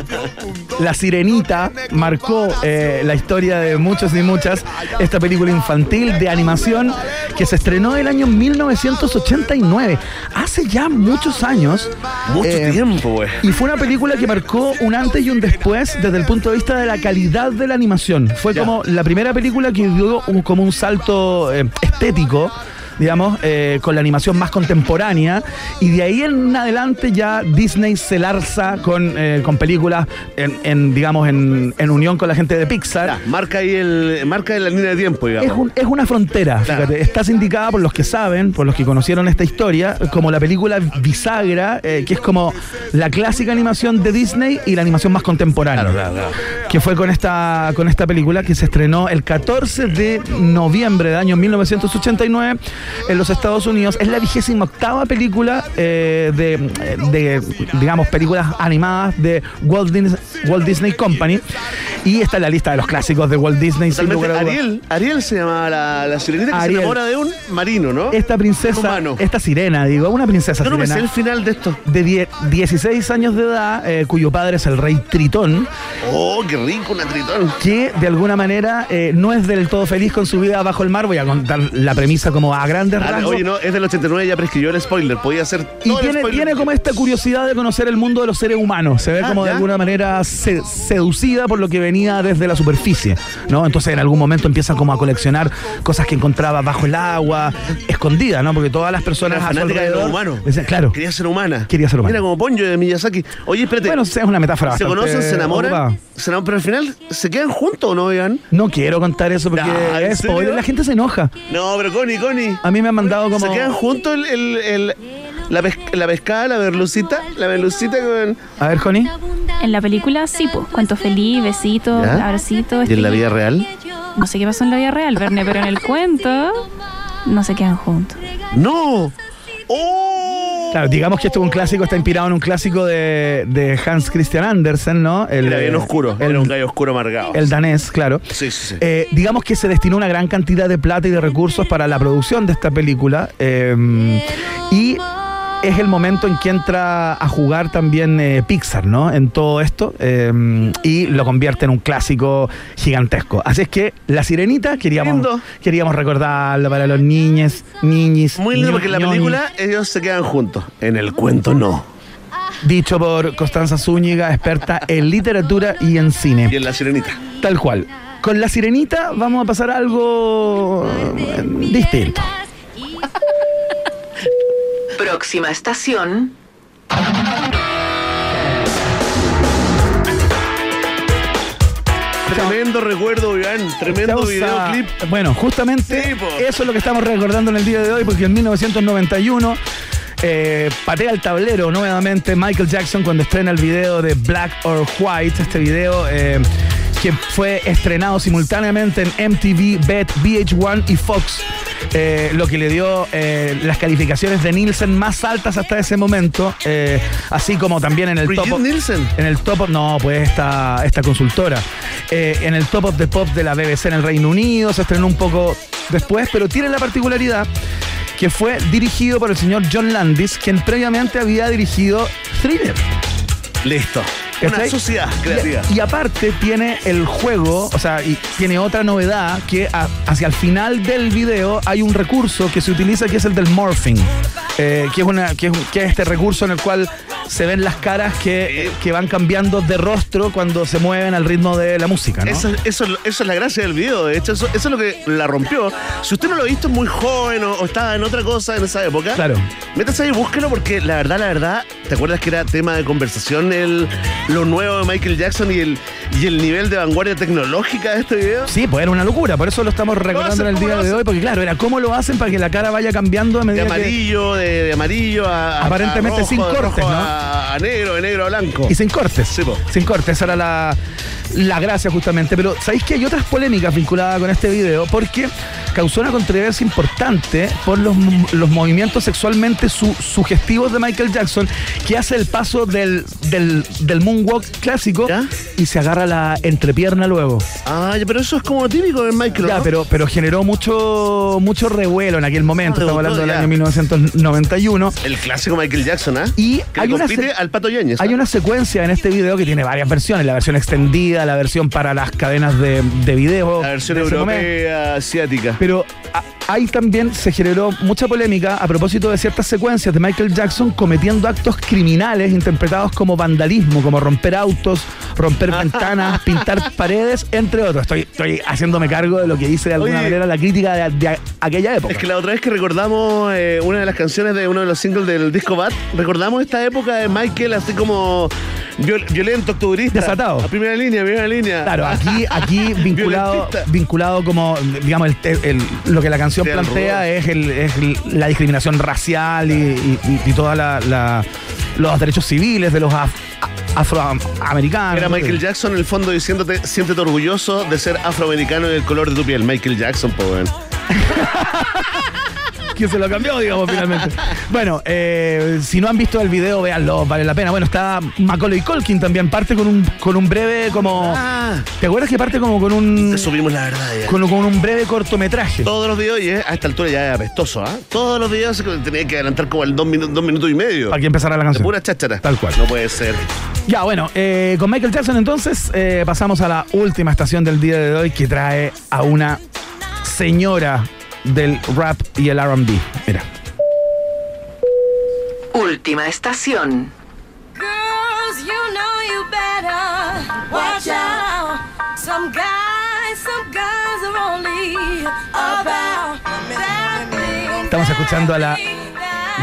Speaker 2: La Sirenita marcó eh, la historia de muchos y muchas. Esta película infantil de animación que se estrenó el año 1989, hace ya muchos años.
Speaker 3: Mucho
Speaker 2: Eh,
Speaker 3: tiempo, güey.
Speaker 2: Y fue una película que marcó un antes y un después desde el punto de vista de la calidad de la animación. Fue
Speaker 3: Ya.
Speaker 2: como la primera película que dio un- como un salto eh, estético digamos, eh, con la animación más contemporánea. Y de ahí en adelante ya Disney se lanza con, eh, con películas en, en, digamos, en, en unión con la gente de Pixar.
Speaker 3: Marca ahí el, marca la línea de tiempo, digamos.
Speaker 2: Es, un- es una frontera, fíjate. Está sindicada por los que saben, por los que conocieron esta historia, como la película Bisagra, eh, que es como la clásica animación de Disney y la animación más contemporánea. Que fue con esta, con esta película que se estrenó el 14 de noviembre del año 1989 en los Estados Unidos. Es la vigésima octava película eh, de, de, digamos, películas animadas de Walt Disney, Walt Disney Company. Y está en la lista de los clásicos de Walt Disney. sin lugar a.
Speaker 3: Ariel, Ariel se llamaba la, la sirenita que
Speaker 2: Ariel.
Speaker 3: se enamora de un marino, ¿no?
Speaker 2: Esta princesa,
Speaker 3: Humano.
Speaker 2: esta sirena, digo, una princesa
Speaker 3: Yo no me sé
Speaker 2: sirena.
Speaker 3: el final de esto.
Speaker 2: De die- 16 años de edad, eh, cuyo padre es el rey Tritón,
Speaker 3: Oh, qué rico una tritón.
Speaker 2: que de alguna manera eh, no es del todo feliz con su vida bajo el mar. Voy a contar la premisa como a grandes
Speaker 3: Ah,
Speaker 2: rasgos.
Speaker 3: oye, no, es del 89, ya prescribió el spoiler. Podía ser
Speaker 2: Y
Speaker 3: todo
Speaker 2: tiene, tiene como esta curiosidad de conocer el mundo de los seres humanos. Se ve
Speaker 3: Ah,
Speaker 2: como de alguna manera se- seducida por lo que venía desde la superficie. ¿no? Entonces en algún momento empieza como a coleccionar cosas que encontraba bajo el agua, escondida, ¿no? Porque todas las personas a su
Speaker 3: de
Speaker 2: decían, claro,
Speaker 3: Quería ser humana.
Speaker 2: Quería ser humana.
Speaker 3: Mira como Ponyo de Miyazaki. Oye, espérate.
Speaker 2: Bueno, es una metáfora
Speaker 3: se conocen, se enamoran,
Speaker 2: ocupada.
Speaker 3: Se enamoran, pero al final se quedan juntos o no, vean.
Speaker 2: No quiero contar eso porque
Speaker 3: Ah, ¿en
Speaker 2: es spoiler. La gente se enoja.
Speaker 3: No, pero Connie, Connie.
Speaker 2: A mí me han mandado como.
Speaker 3: Se quedan juntos el, el- el- la, pes- la pescada, la merlucita, la merlucita con.
Speaker 2: A ver, Connie.
Speaker 15: En la película sí, pues, cuento feliz, besitos,
Speaker 3: ¿Ya?
Speaker 15: abracitos.
Speaker 3: ¿Y en la
Speaker 15: estrellitas.
Speaker 3: vida real?
Speaker 15: No sé qué pasó en la vida real, Verne, pero en el cuento no se quedan juntos.
Speaker 3: ¡No!
Speaker 2: Claro, digamos que esto es un clásico, está inspirado en un clásico de, de Hans Christian Andersen, ¿no? El,
Speaker 3: Era bien oscuro,
Speaker 2: El,
Speaker 3: era un gallo oscuro amargado.
Speaker 2: el danés, claro.
Speaker 3: Sí, sí, sí.
Speaker 2: Eh, digamos que se destinó una gran cantidad de plata y de recursos para la producción de esta película. eh, y es el momento en que entra a jugar también eh, Pixar, ¿no? En todo esto. eh, y lo convierte en un clásico gigantesco. Así es que La Sirenita queríamos,
Speaker 3: Lindo.
Speaker 2: queríamos recordarla para los niñes, niñis.
Speaker 3: Muy lindo porque en la película ellos se quedan juntos. En el cuento no.
Speaker 2: Dicho por Constanza Zúñiga, experta en literatura y en cine.
Speaker 3: Y en la sirenita.
Speaker 2: Tal cual. Con la sirenita vamos a pasar a algo eh, distinto.
Speaker 13: Próxima estación.
Speaker 3: Tremendo recuerdo, Iván. Tremendo videoclip.
Speaker 2: Bueno, justamente
Speaker 3: Sí,
Speaker 2: eso es lo que estamos recordando en el día de hoy, porque en 1991 eh, patea el tablero nuevamente Michael Jackson cuando estrena el video de Black or White, este video eh, que fue estrenado simultáneamente en MTV, BET, VH1 y Fox. eh, lo que le dio eh, las calificaciones de Nielsen más altas hasta ese momento, eh, así como también en el
Speaker 3: Brigitte
Speaker 2: top.
Speaker 3: Nielsen.
Speaker 2: En el top, of- no, pues esta, esta consultora. En el top of the pop de la BBC en el Reino Unido, se estrenó un poco después, pero tiene la particularidad que fue dirigido por el señor John Landis, quien previamente había dirigido Thriller.
Speaker 3: Listo. Una
Speaker 2: ¿Cachai?
Speaker 3: sociedad creativa.
Speaker 2: Y, y aparte tiene el juego, o sea, y tiene otra novedad que a- hacia el final del video hay un recurso que se utiliza que es el del morphing, eh, que, es una, que, es, que es este recurso en el cual se ven las caras que, que van cambiando de rostro cuando se mueven al ritmo de la música, ¿no?
Speaker 3: Eso, eso, eso es la gracia del video, de hecho, eso, eso es lo que la rompió. Si usted no lo ha visto muy joven o, o estaba en otra cosa en esa época,
Speaker 2: Claro.
Speaker 3: métase ahí y búsquelo porque la verdad, la verdad, ¿te acuerdas que era tema de conversación el, lo nuevo de Michael Jackson y el, y el nivel de vanguardia tecnológica de este video?
Speaker 2: Sí, pues era una locura, por eso lo estamos recordando en el
Speaker 3: ¿Cómo
Speaker 2: día de hoy, porque claro, era cómo lo hacen para que la cara vaya cambiando a
Speaker 3: De
Speaker 2: medida que...
Speaker 3: amarillo, de, de amarillo a,
Speaker 2: Aparentemente
Speaker 3: a
Speaker 2: sin
Speaker 3: rojo, de
Speaker 2: cortes,
Speaker 3: rojo
Speaker 2: ¿no?
Speaker 3: A, a negro, de negro a blanco.
Speaker 2: Y sin cortes.
Speaker 3: Sí, po.
Speaker 2: sin cortes, esa era la, la gracia justamente. Pero ¿sabéis que hay otras polémicas vinculadas con este video? Porque causó una controversia importante por los, los movimientos sexualmente su- sugestivos de Michael Jackson, que hace el paso del, del, del moonwalk clásico
Speaker 3: ¿Ya?
Speaker 2: y se agarra la entrepierna luego.
Speaker 3: Ah, ya, pero eso es como típico de Michael.
Speaker 2: Ya,
Speaker 3: ¿no?
Speaker 2: pero, pero generó mucho, mucho revuelo en aquel momento.
Speaker 3: Ah,
Speaker 2: Estamos hablando del
Speaker 3: ya.
Speaker 2: año 1991.
Speaker 3: El clásico Michael Jackson, ¿ah?
Speaker 2: Y
Speaker 3: que
Speaker 2: hay
Speaker 3: le
Speaker 2: una,
Speaker 3: al Pato Yáñez.
Speaker 2: hay
Speaker 3: ¿ah?
Speaker 2: una secuencia en este video que tiene varias versiones. La versión extendida, la versión para las cadenas de, de video.
Speaker 3: La versión
Speaker 2: momento.
Speaker 3: europea, asiática.
Speaker 2: Pero a- ahí también se generó mucha polémica a propósito de ciertas secuencias de Michael Jackson cometiendo actos criminales interpretados como vandalismo, como romper autos, romper ventanas, pintar paredes, entre otros. Estoy, estoy haciéndome cargo de lo que dice de alguna
Speaker 3: Oye.
Speaker 2: manera la crítica de, de aquella época.
Speaker 3: Es que la otra vez que recordamos eh, una de las canciones de uno de los singles del disco Bad, recordamos esta época de Michael así como viol- violento, octubrista.
Speaker 2: Desatado.
Speaker 3: A primera línea, primera línea.
Speaker 2: Claro, aquí, aquí vinculado, vinculado como, digamos, el- el- lo que la canción
Speaker 3: el
Speaker 2: plantea es, el- es el- la discriminación racial y, y, y todos los derechos civiles de los af- afroamericanos.
Speaker 3: Era Michael Jackson en el fondo diciéndote, siéntete orgulloso de ser afroamericano y del color de tu piel. Michael Jackson, pues
Speaker 2: que se lo cambió, digamos, finalmente. Bueno, eh, si no han visto el video, véanlo, vale la pena. Bueno, está Macaulay Culkin también, parte con un, con un breve como... ¿Te acuerdas que parte como con un...
Speaker 3: Te subimos la verdad ya.
Speaker 2: Con, con un breve cortometraje.
Speaker 3: Todos los videos, y a esta altura ya es apestoso, ¿ah? Todos los videos tenía que adelantar como el dos, minu- dos minutos y medio.
Speaker 2: Para que empezara la canción.
Speaker 3: De pura cháchara.
Speaker 2: Tal cual.
Speaker 3: No puede ser.
Speaker 2: Ya, bueno, eh, con Michael Jackson entonces eh, pasamos a la última estación del día de hoy que trae a una señora del rap y el RB. Mira.
Speaker 13: Última estación.
Speaker 16: Girls, you know you better watch out. Some guys, some guys are only about that thing.
Speaker 2: Estamos escuchando a la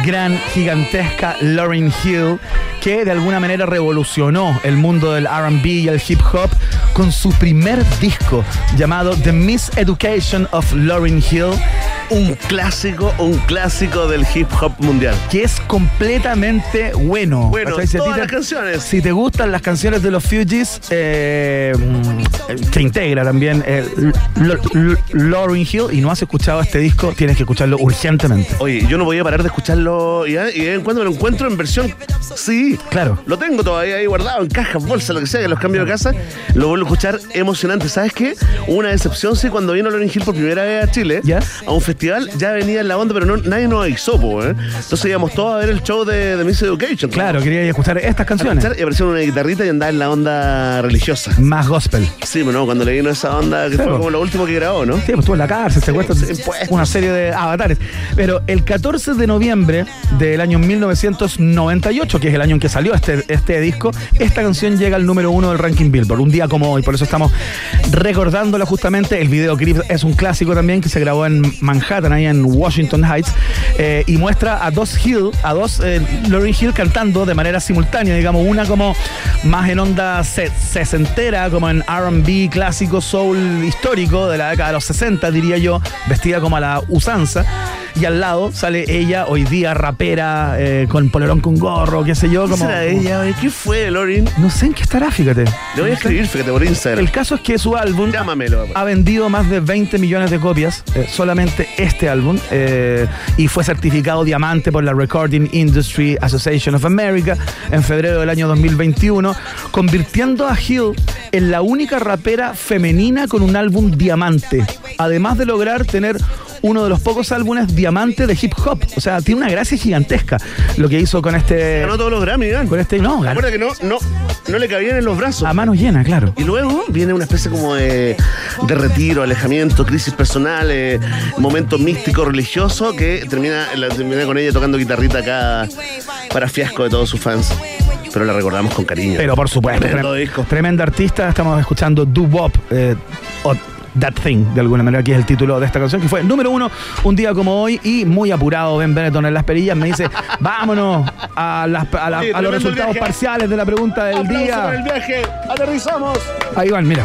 Speaker 2: gran, gigantesca Lauryn Hill, que de alguna manera revolucionó el mundo del RB y el hip hop con su primer disco llamado The Miseducation of Lauryn Hill.
Speaker 3: Un clásico, un clásico del hip hop mundial.
Speaker 2: Que es completamente bueno.
Speaker 3: Bueno.
Speaker 2: Si
Speaker 3: todas
Speaker 2: te-
Speaker 3: las canciones.
Speaker 2: Si te gustan las canciones de los Fugees, eh, mm, que integra también eh, Lauryn Hill, y no has escuchado este disco, tienes que escucharlo urgentemente.
Speaker 3: Oye, yo no voy a parar de escucharlo y, y de vez en cuando me lo encuentro en versión. Sí,
Speaker 2: claro.
Speaker 3: Lo tengo todavía ahí guardado en cajas, bolsas, lo que sea, que los cambio de casa. Lo vuelvo a escuchar emocionante. ¿Sabes qué? Una decepción, sí, cuando vino Lauryn Hill por primera vez a Chile, a un festival, ya venía en la onda, pero no, nadie nos avisó, po, ¿eh? Entonces íbamos todos a ver el show de, de Miss Education.
Speaker 2: Claro, quería ir a escuchar estas canciones.
Speaker 3: Y apareció una guitarrita y andaba en la onda religiosa.
Speaker 2: Más gospel.
Speaker 3: Sí, pero no, cuando le vino esa onda, que fue como lo último que grabó, ¿no?
Speaker 2: Sí, pues estuvo en la cárcel, se cuesta una serie de avatares. Pero el 14 de noviembre del año 1998, que es el año en que salió este, este disco, esta canción llega al número uno del ranking Billboard. Un día como hoy, por eso estamos recordándola justamente. El videoclip es un clásico también que se grabó en Manhattan, ahí en Washington Heights, eh, y muestra a dos Hill, a dos eh, Lauryn Hill cantando de manera simultánea, digamos, una como más en onda se- sesentera, como en RB clásico, soul histórico de la década de los 60, diría yo, vestida como a la usanza. Y al lado sale ella, hoy día rapera, eh, con polerón con gorro, qué sé yo.
Speaker 3: ¿Qué
Speaker 2: Como,
Speaker 3: será ella? oye? ¿Qué fue, Lorin?
Speaker 2: No sé en qué estará, fíjate.
Speaker 3: Le voy a escribir, fíjate, por Instagram.
Speaker 2: El caso es que su álbum
Speaker 3: Llámamelo.
Speaker 2: ha vendido más de 20 millones de copias, eh, solamente este álbum, eh, y fue certificado diamante por la Recording Industry Association of America en febrero del año 2021, convirtiendo a Hill en la única rapera femenina con un álbum diamante, además de lograr tener uno de los pocos álbumes diamante de hip hop. O sea, tiene una gracia gigantesca lo que hizo con este.
Speaker 3: Ganó todos los Grammy, ¿eh?
Speaker 2: Con este. No, ganó.
Speaker 3: Recuerda que no, no, no le cabían en los brazos.
Speaker 2: A manos llenas, claro.
Speaker 3: Y luego viene una especie como de, de retiro, alejamiento, crisis personal, eh, momento místico, religioso, que termina, la- termina con ella tocando guitarrita acá para fiasco de todos sus fans. Pero la recordamos con cariño.
Speaker 2: Pero por supuesto,
Speaker 3: Tremendo
Speaker 2: trem-
Speaker 3: disco.
Speaker 2: tremenda artista. Estamos escuchando Do Wop, eh, That Thing, de alguna manera, que es el título de esta canción, que fue número uno un día como hoy y muy apurado Ben Benetton en las perillas. Me dice, vámonos a, las- a la-
Speaker 3: Sí,
Speaker 2: a los resultados parciales de la pregunta del día.
Speaker 3: el viaje, aterrizamos.
Speaker 2: Ahí van, mira.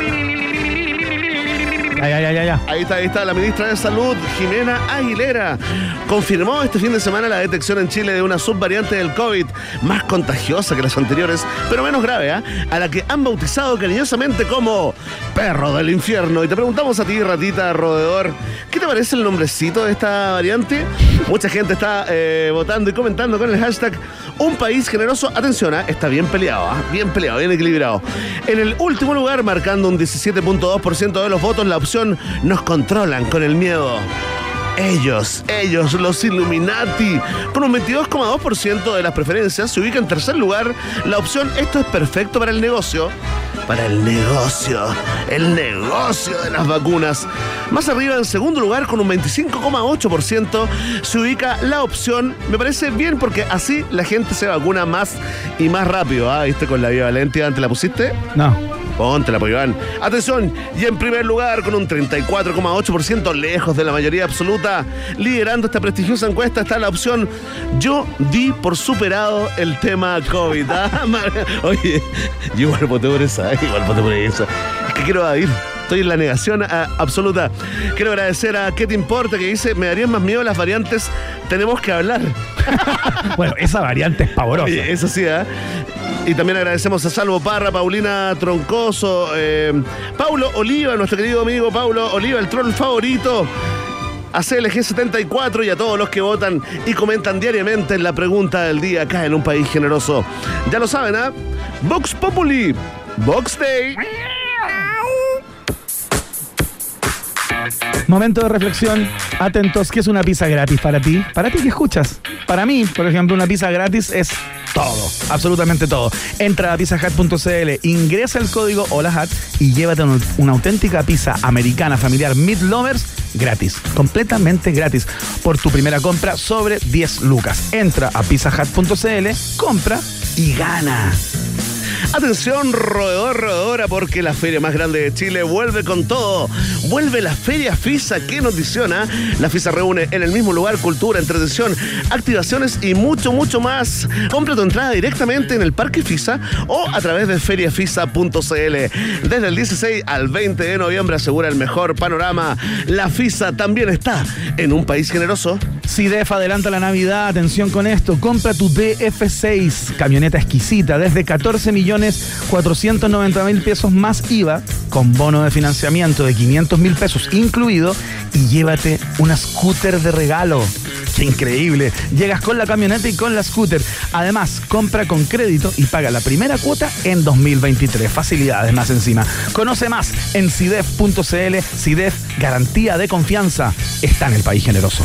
Speaker 3: Ahí está, ahí está. La ministra de Salud, Jimena Aguilera, confirmó este fin de semana la detección en Chile de una subvariante del COVID más contagiosa que las anteriores, pero menos grave, ¿ah? a la que han bautizado cariñosamente como perro del infierno. Y te preguntamos a ti, ratita roedor, ¿qué te parece el nombrecito de esta variante? Mucha gente está eh, votando y comentando con el hashtag un país generoso. Atención, ¿ah? está bien peleado, ¿ah? bien peleado, bien equilibrado. En el último lugar, marcando un 17.2% de los votos, la opción nos controlan con el miedo. Ellos, ellos, los Illuminati, con un 22,2% de las preferencias, se ubica en tercer lugar la opción esto es perfecto para el negocio. Para el negocio, el negocio de las vacunas. Más arriba, en segundo lugar, con un 25,8%, se ubica la opción, me parece bien porque así la gente se vacuna más y más rápido. Ah, ¿viste con la bivalentia antes la pusiste?
Speaker 2: No.
Speaker 3: Ponte la Iván. Atención, y en primer lugar, con un 34,8% lejos de la mayoría absoluta, liderando esta prestigiosa encuesta, está la opción Yo di por superado el tema COVID. Ah, Oye, yo igual voté por esa, eh, igual voté por esa. Es que quiero ir. Estoy en la negación ah, absoluta. Quiero agradecer a ¿Qué te importa? que dice, me darían más miedo las variantes, tenemos que hablar.
Speaker 2: Bueno, esa variante es pavorosa.
Speaker 3: Eso sí, ¿ah? Y también agradecemos a Salvo Parra, Paulina Troncoso, eh, Paulo Oliva, nuestro querido amigo Paulo Oliva, el troll favorito. A CLG74 y a todos los que votan y comentan diariamente en la pregunta del día acá en un país generoso. Ya lo saben, ¿ah? Vox Populi, Vox Day.
Speaker 2: Momento de reflexión. Atentos, ¿qué es una pizza gratis para ti? ¿Para ti qué escuchas? Para mí, por ejemplo, una pizza gratis es todo, absolutamente todo. Entra a pizzahat.cl, ingresa el código HOLAHAT y llévate un- una auténtica pizza americana familiar Meat Lovers gratis, completamente gratis, por tu primera compra sobre 10 lucas. Entra a pizzahat.cl, compra y gana.
Speaker 3: Atención, roedor, roedora, porque la feria más grande de Chile vuelve con todo. Vuelve la Feria FISA, qué notición, ¿ah? La FISA reúne en el mismo lugar cultura, entretención, activaciones y mucho, mucho más. Compra tu entrada directamente en el Parque FISA o a través de feriafisa.cl. Desde el 16 al 20 de noviembre asegura el mejor panorama. La FISA también está en un país generoso.
Speaker 2: Si DEF adelanta la Navidad, atención con esto, compra tu DF6, camioneta exquisita, desde 14 millones 490 mil pesos más IVA, con bono de financiamiento de 500 mil pesos incluido, y llévate una scooter de regalo. ¡Qué increíble! Llegas con la camioneta y con la scooter. Además, compra con crédito y paga la primera cuota en 2023. Facilidades más encima. Conoce más en CIDEF.cl. CIDEF, garantía de confianza, está en el país generoso.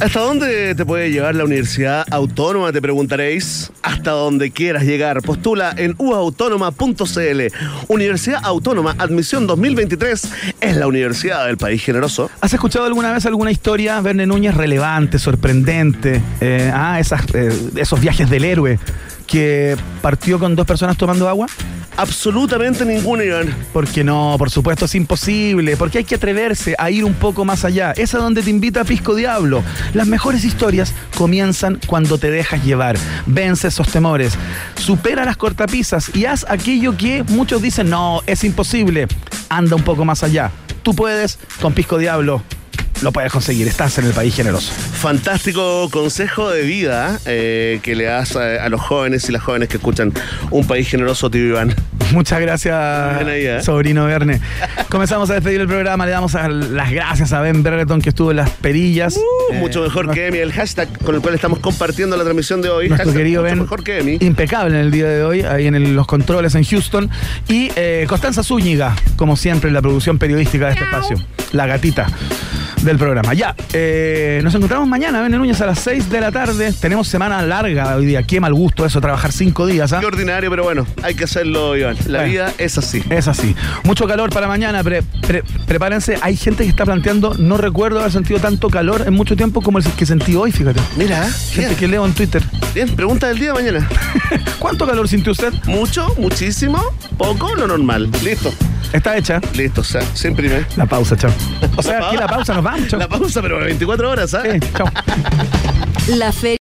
Speaker 3: ¿Hasta dónde te puede llevar la Universidad Autónoma? Te preguntaréis. Hasta donde quieras llegar. Postula en uautónoma.cl. Universidad Autónoma, admisión 2023. Es la universidad del país generoso.
Speaker 2: ¿Has escuchado alguna vez alguna historia, Verne Núñez, relevante, sorprendente? Eh, ah, esas, eh, esos viajes del héroe que partió con dos personas tomando agua.
Speaker 3: Absolutamente ninguna, Iván.
Speaker 2: Porque no, por supuesto es imposible, porque hay que atreverse a ir un poco más allá. Es a donde te invita Pisco Diablo. Las mejores historias comienzan cuando te dejas llevar. Vence esos temores, supera las cortapisas y haz aquello que muchos dicen, no, es imposible. Anda un poco más allá. Tú puedes con Pisco Diablo. Lo puedes conseguir, estás en el país generoso.
Speaker 3: Fantástico consejo de vida eh, que le das a, a los jóvenes y las jóvenes que escuchan un país generoso, tío Iván.
Speaker 2: Muchas gracias,
Speaker 3: ¿eh?
Speaker 2: sobrino Verne. Comenzamos a despedir el programa. Le damos a- las gracias a Ben Brereton que estuvo en las perillas.
Speaker 3: Uh,
Speaker 2: Eh,
Speaker 3: mucho mejor que Emi, el hashtag con el cual estamos compartiendo la transmisión de hoy.
Speaker 2: Nuestro
Speaker 3: Hashtag
Speaker 2: querido
Speaker 3: mucho
Speaker 2: Ben.
Speaker 3: mejor que Emi.
Speaker 2: Impecable en el día de hoy, ahí en el- los controles en Houston. Y eh, Constanza Zúñiga, como siempre, en la producción periodística de este espacio. La gatita del programa. Ya, eh, nos encontramos mañana, Ben Núñez, a las 6 de la tarde. Tenemos semana larga hoy día. Qué mal gusto eso, trabajar cinco días. ¿ah?
Speaker 3: Qué ordinario, pero bueno, hay que hacerlo, Iván. La
Speaker 2: Bueno.
Speaker 3: vida es así.
Speaker 2: Es así. Mucho calor para mañana. pre- pre- prepárense. Hay gente que está planteando, no recuerdo haber sentido tanto calor en mucho tiempo como el que sentí hoy, fíjate.
Speaker 3: Mira,
Speaker 2: Gente
Speaker 3: bien,
Speaker 2: que leo en Twitter.
Speaker 3: bien, pregunta del día de mañana.
Speaker 2: ¿Cuánto calor sintió usted?
Speaker 3: ¿Mucho? ¿Muchísimo? ¿Poco? Lo normal. Listo.
Speaker 2: Está hecha.
Speaker 3: Listo, o sea, se imprime.
Speaker 2: La pausa, chao. O sea, aquí la pausa nos vamos, chao.
Speaker 3: La pausa, pero 24 horas, ¿ah?
Speaker 2: Sí, chao.
Speaker 12: La feria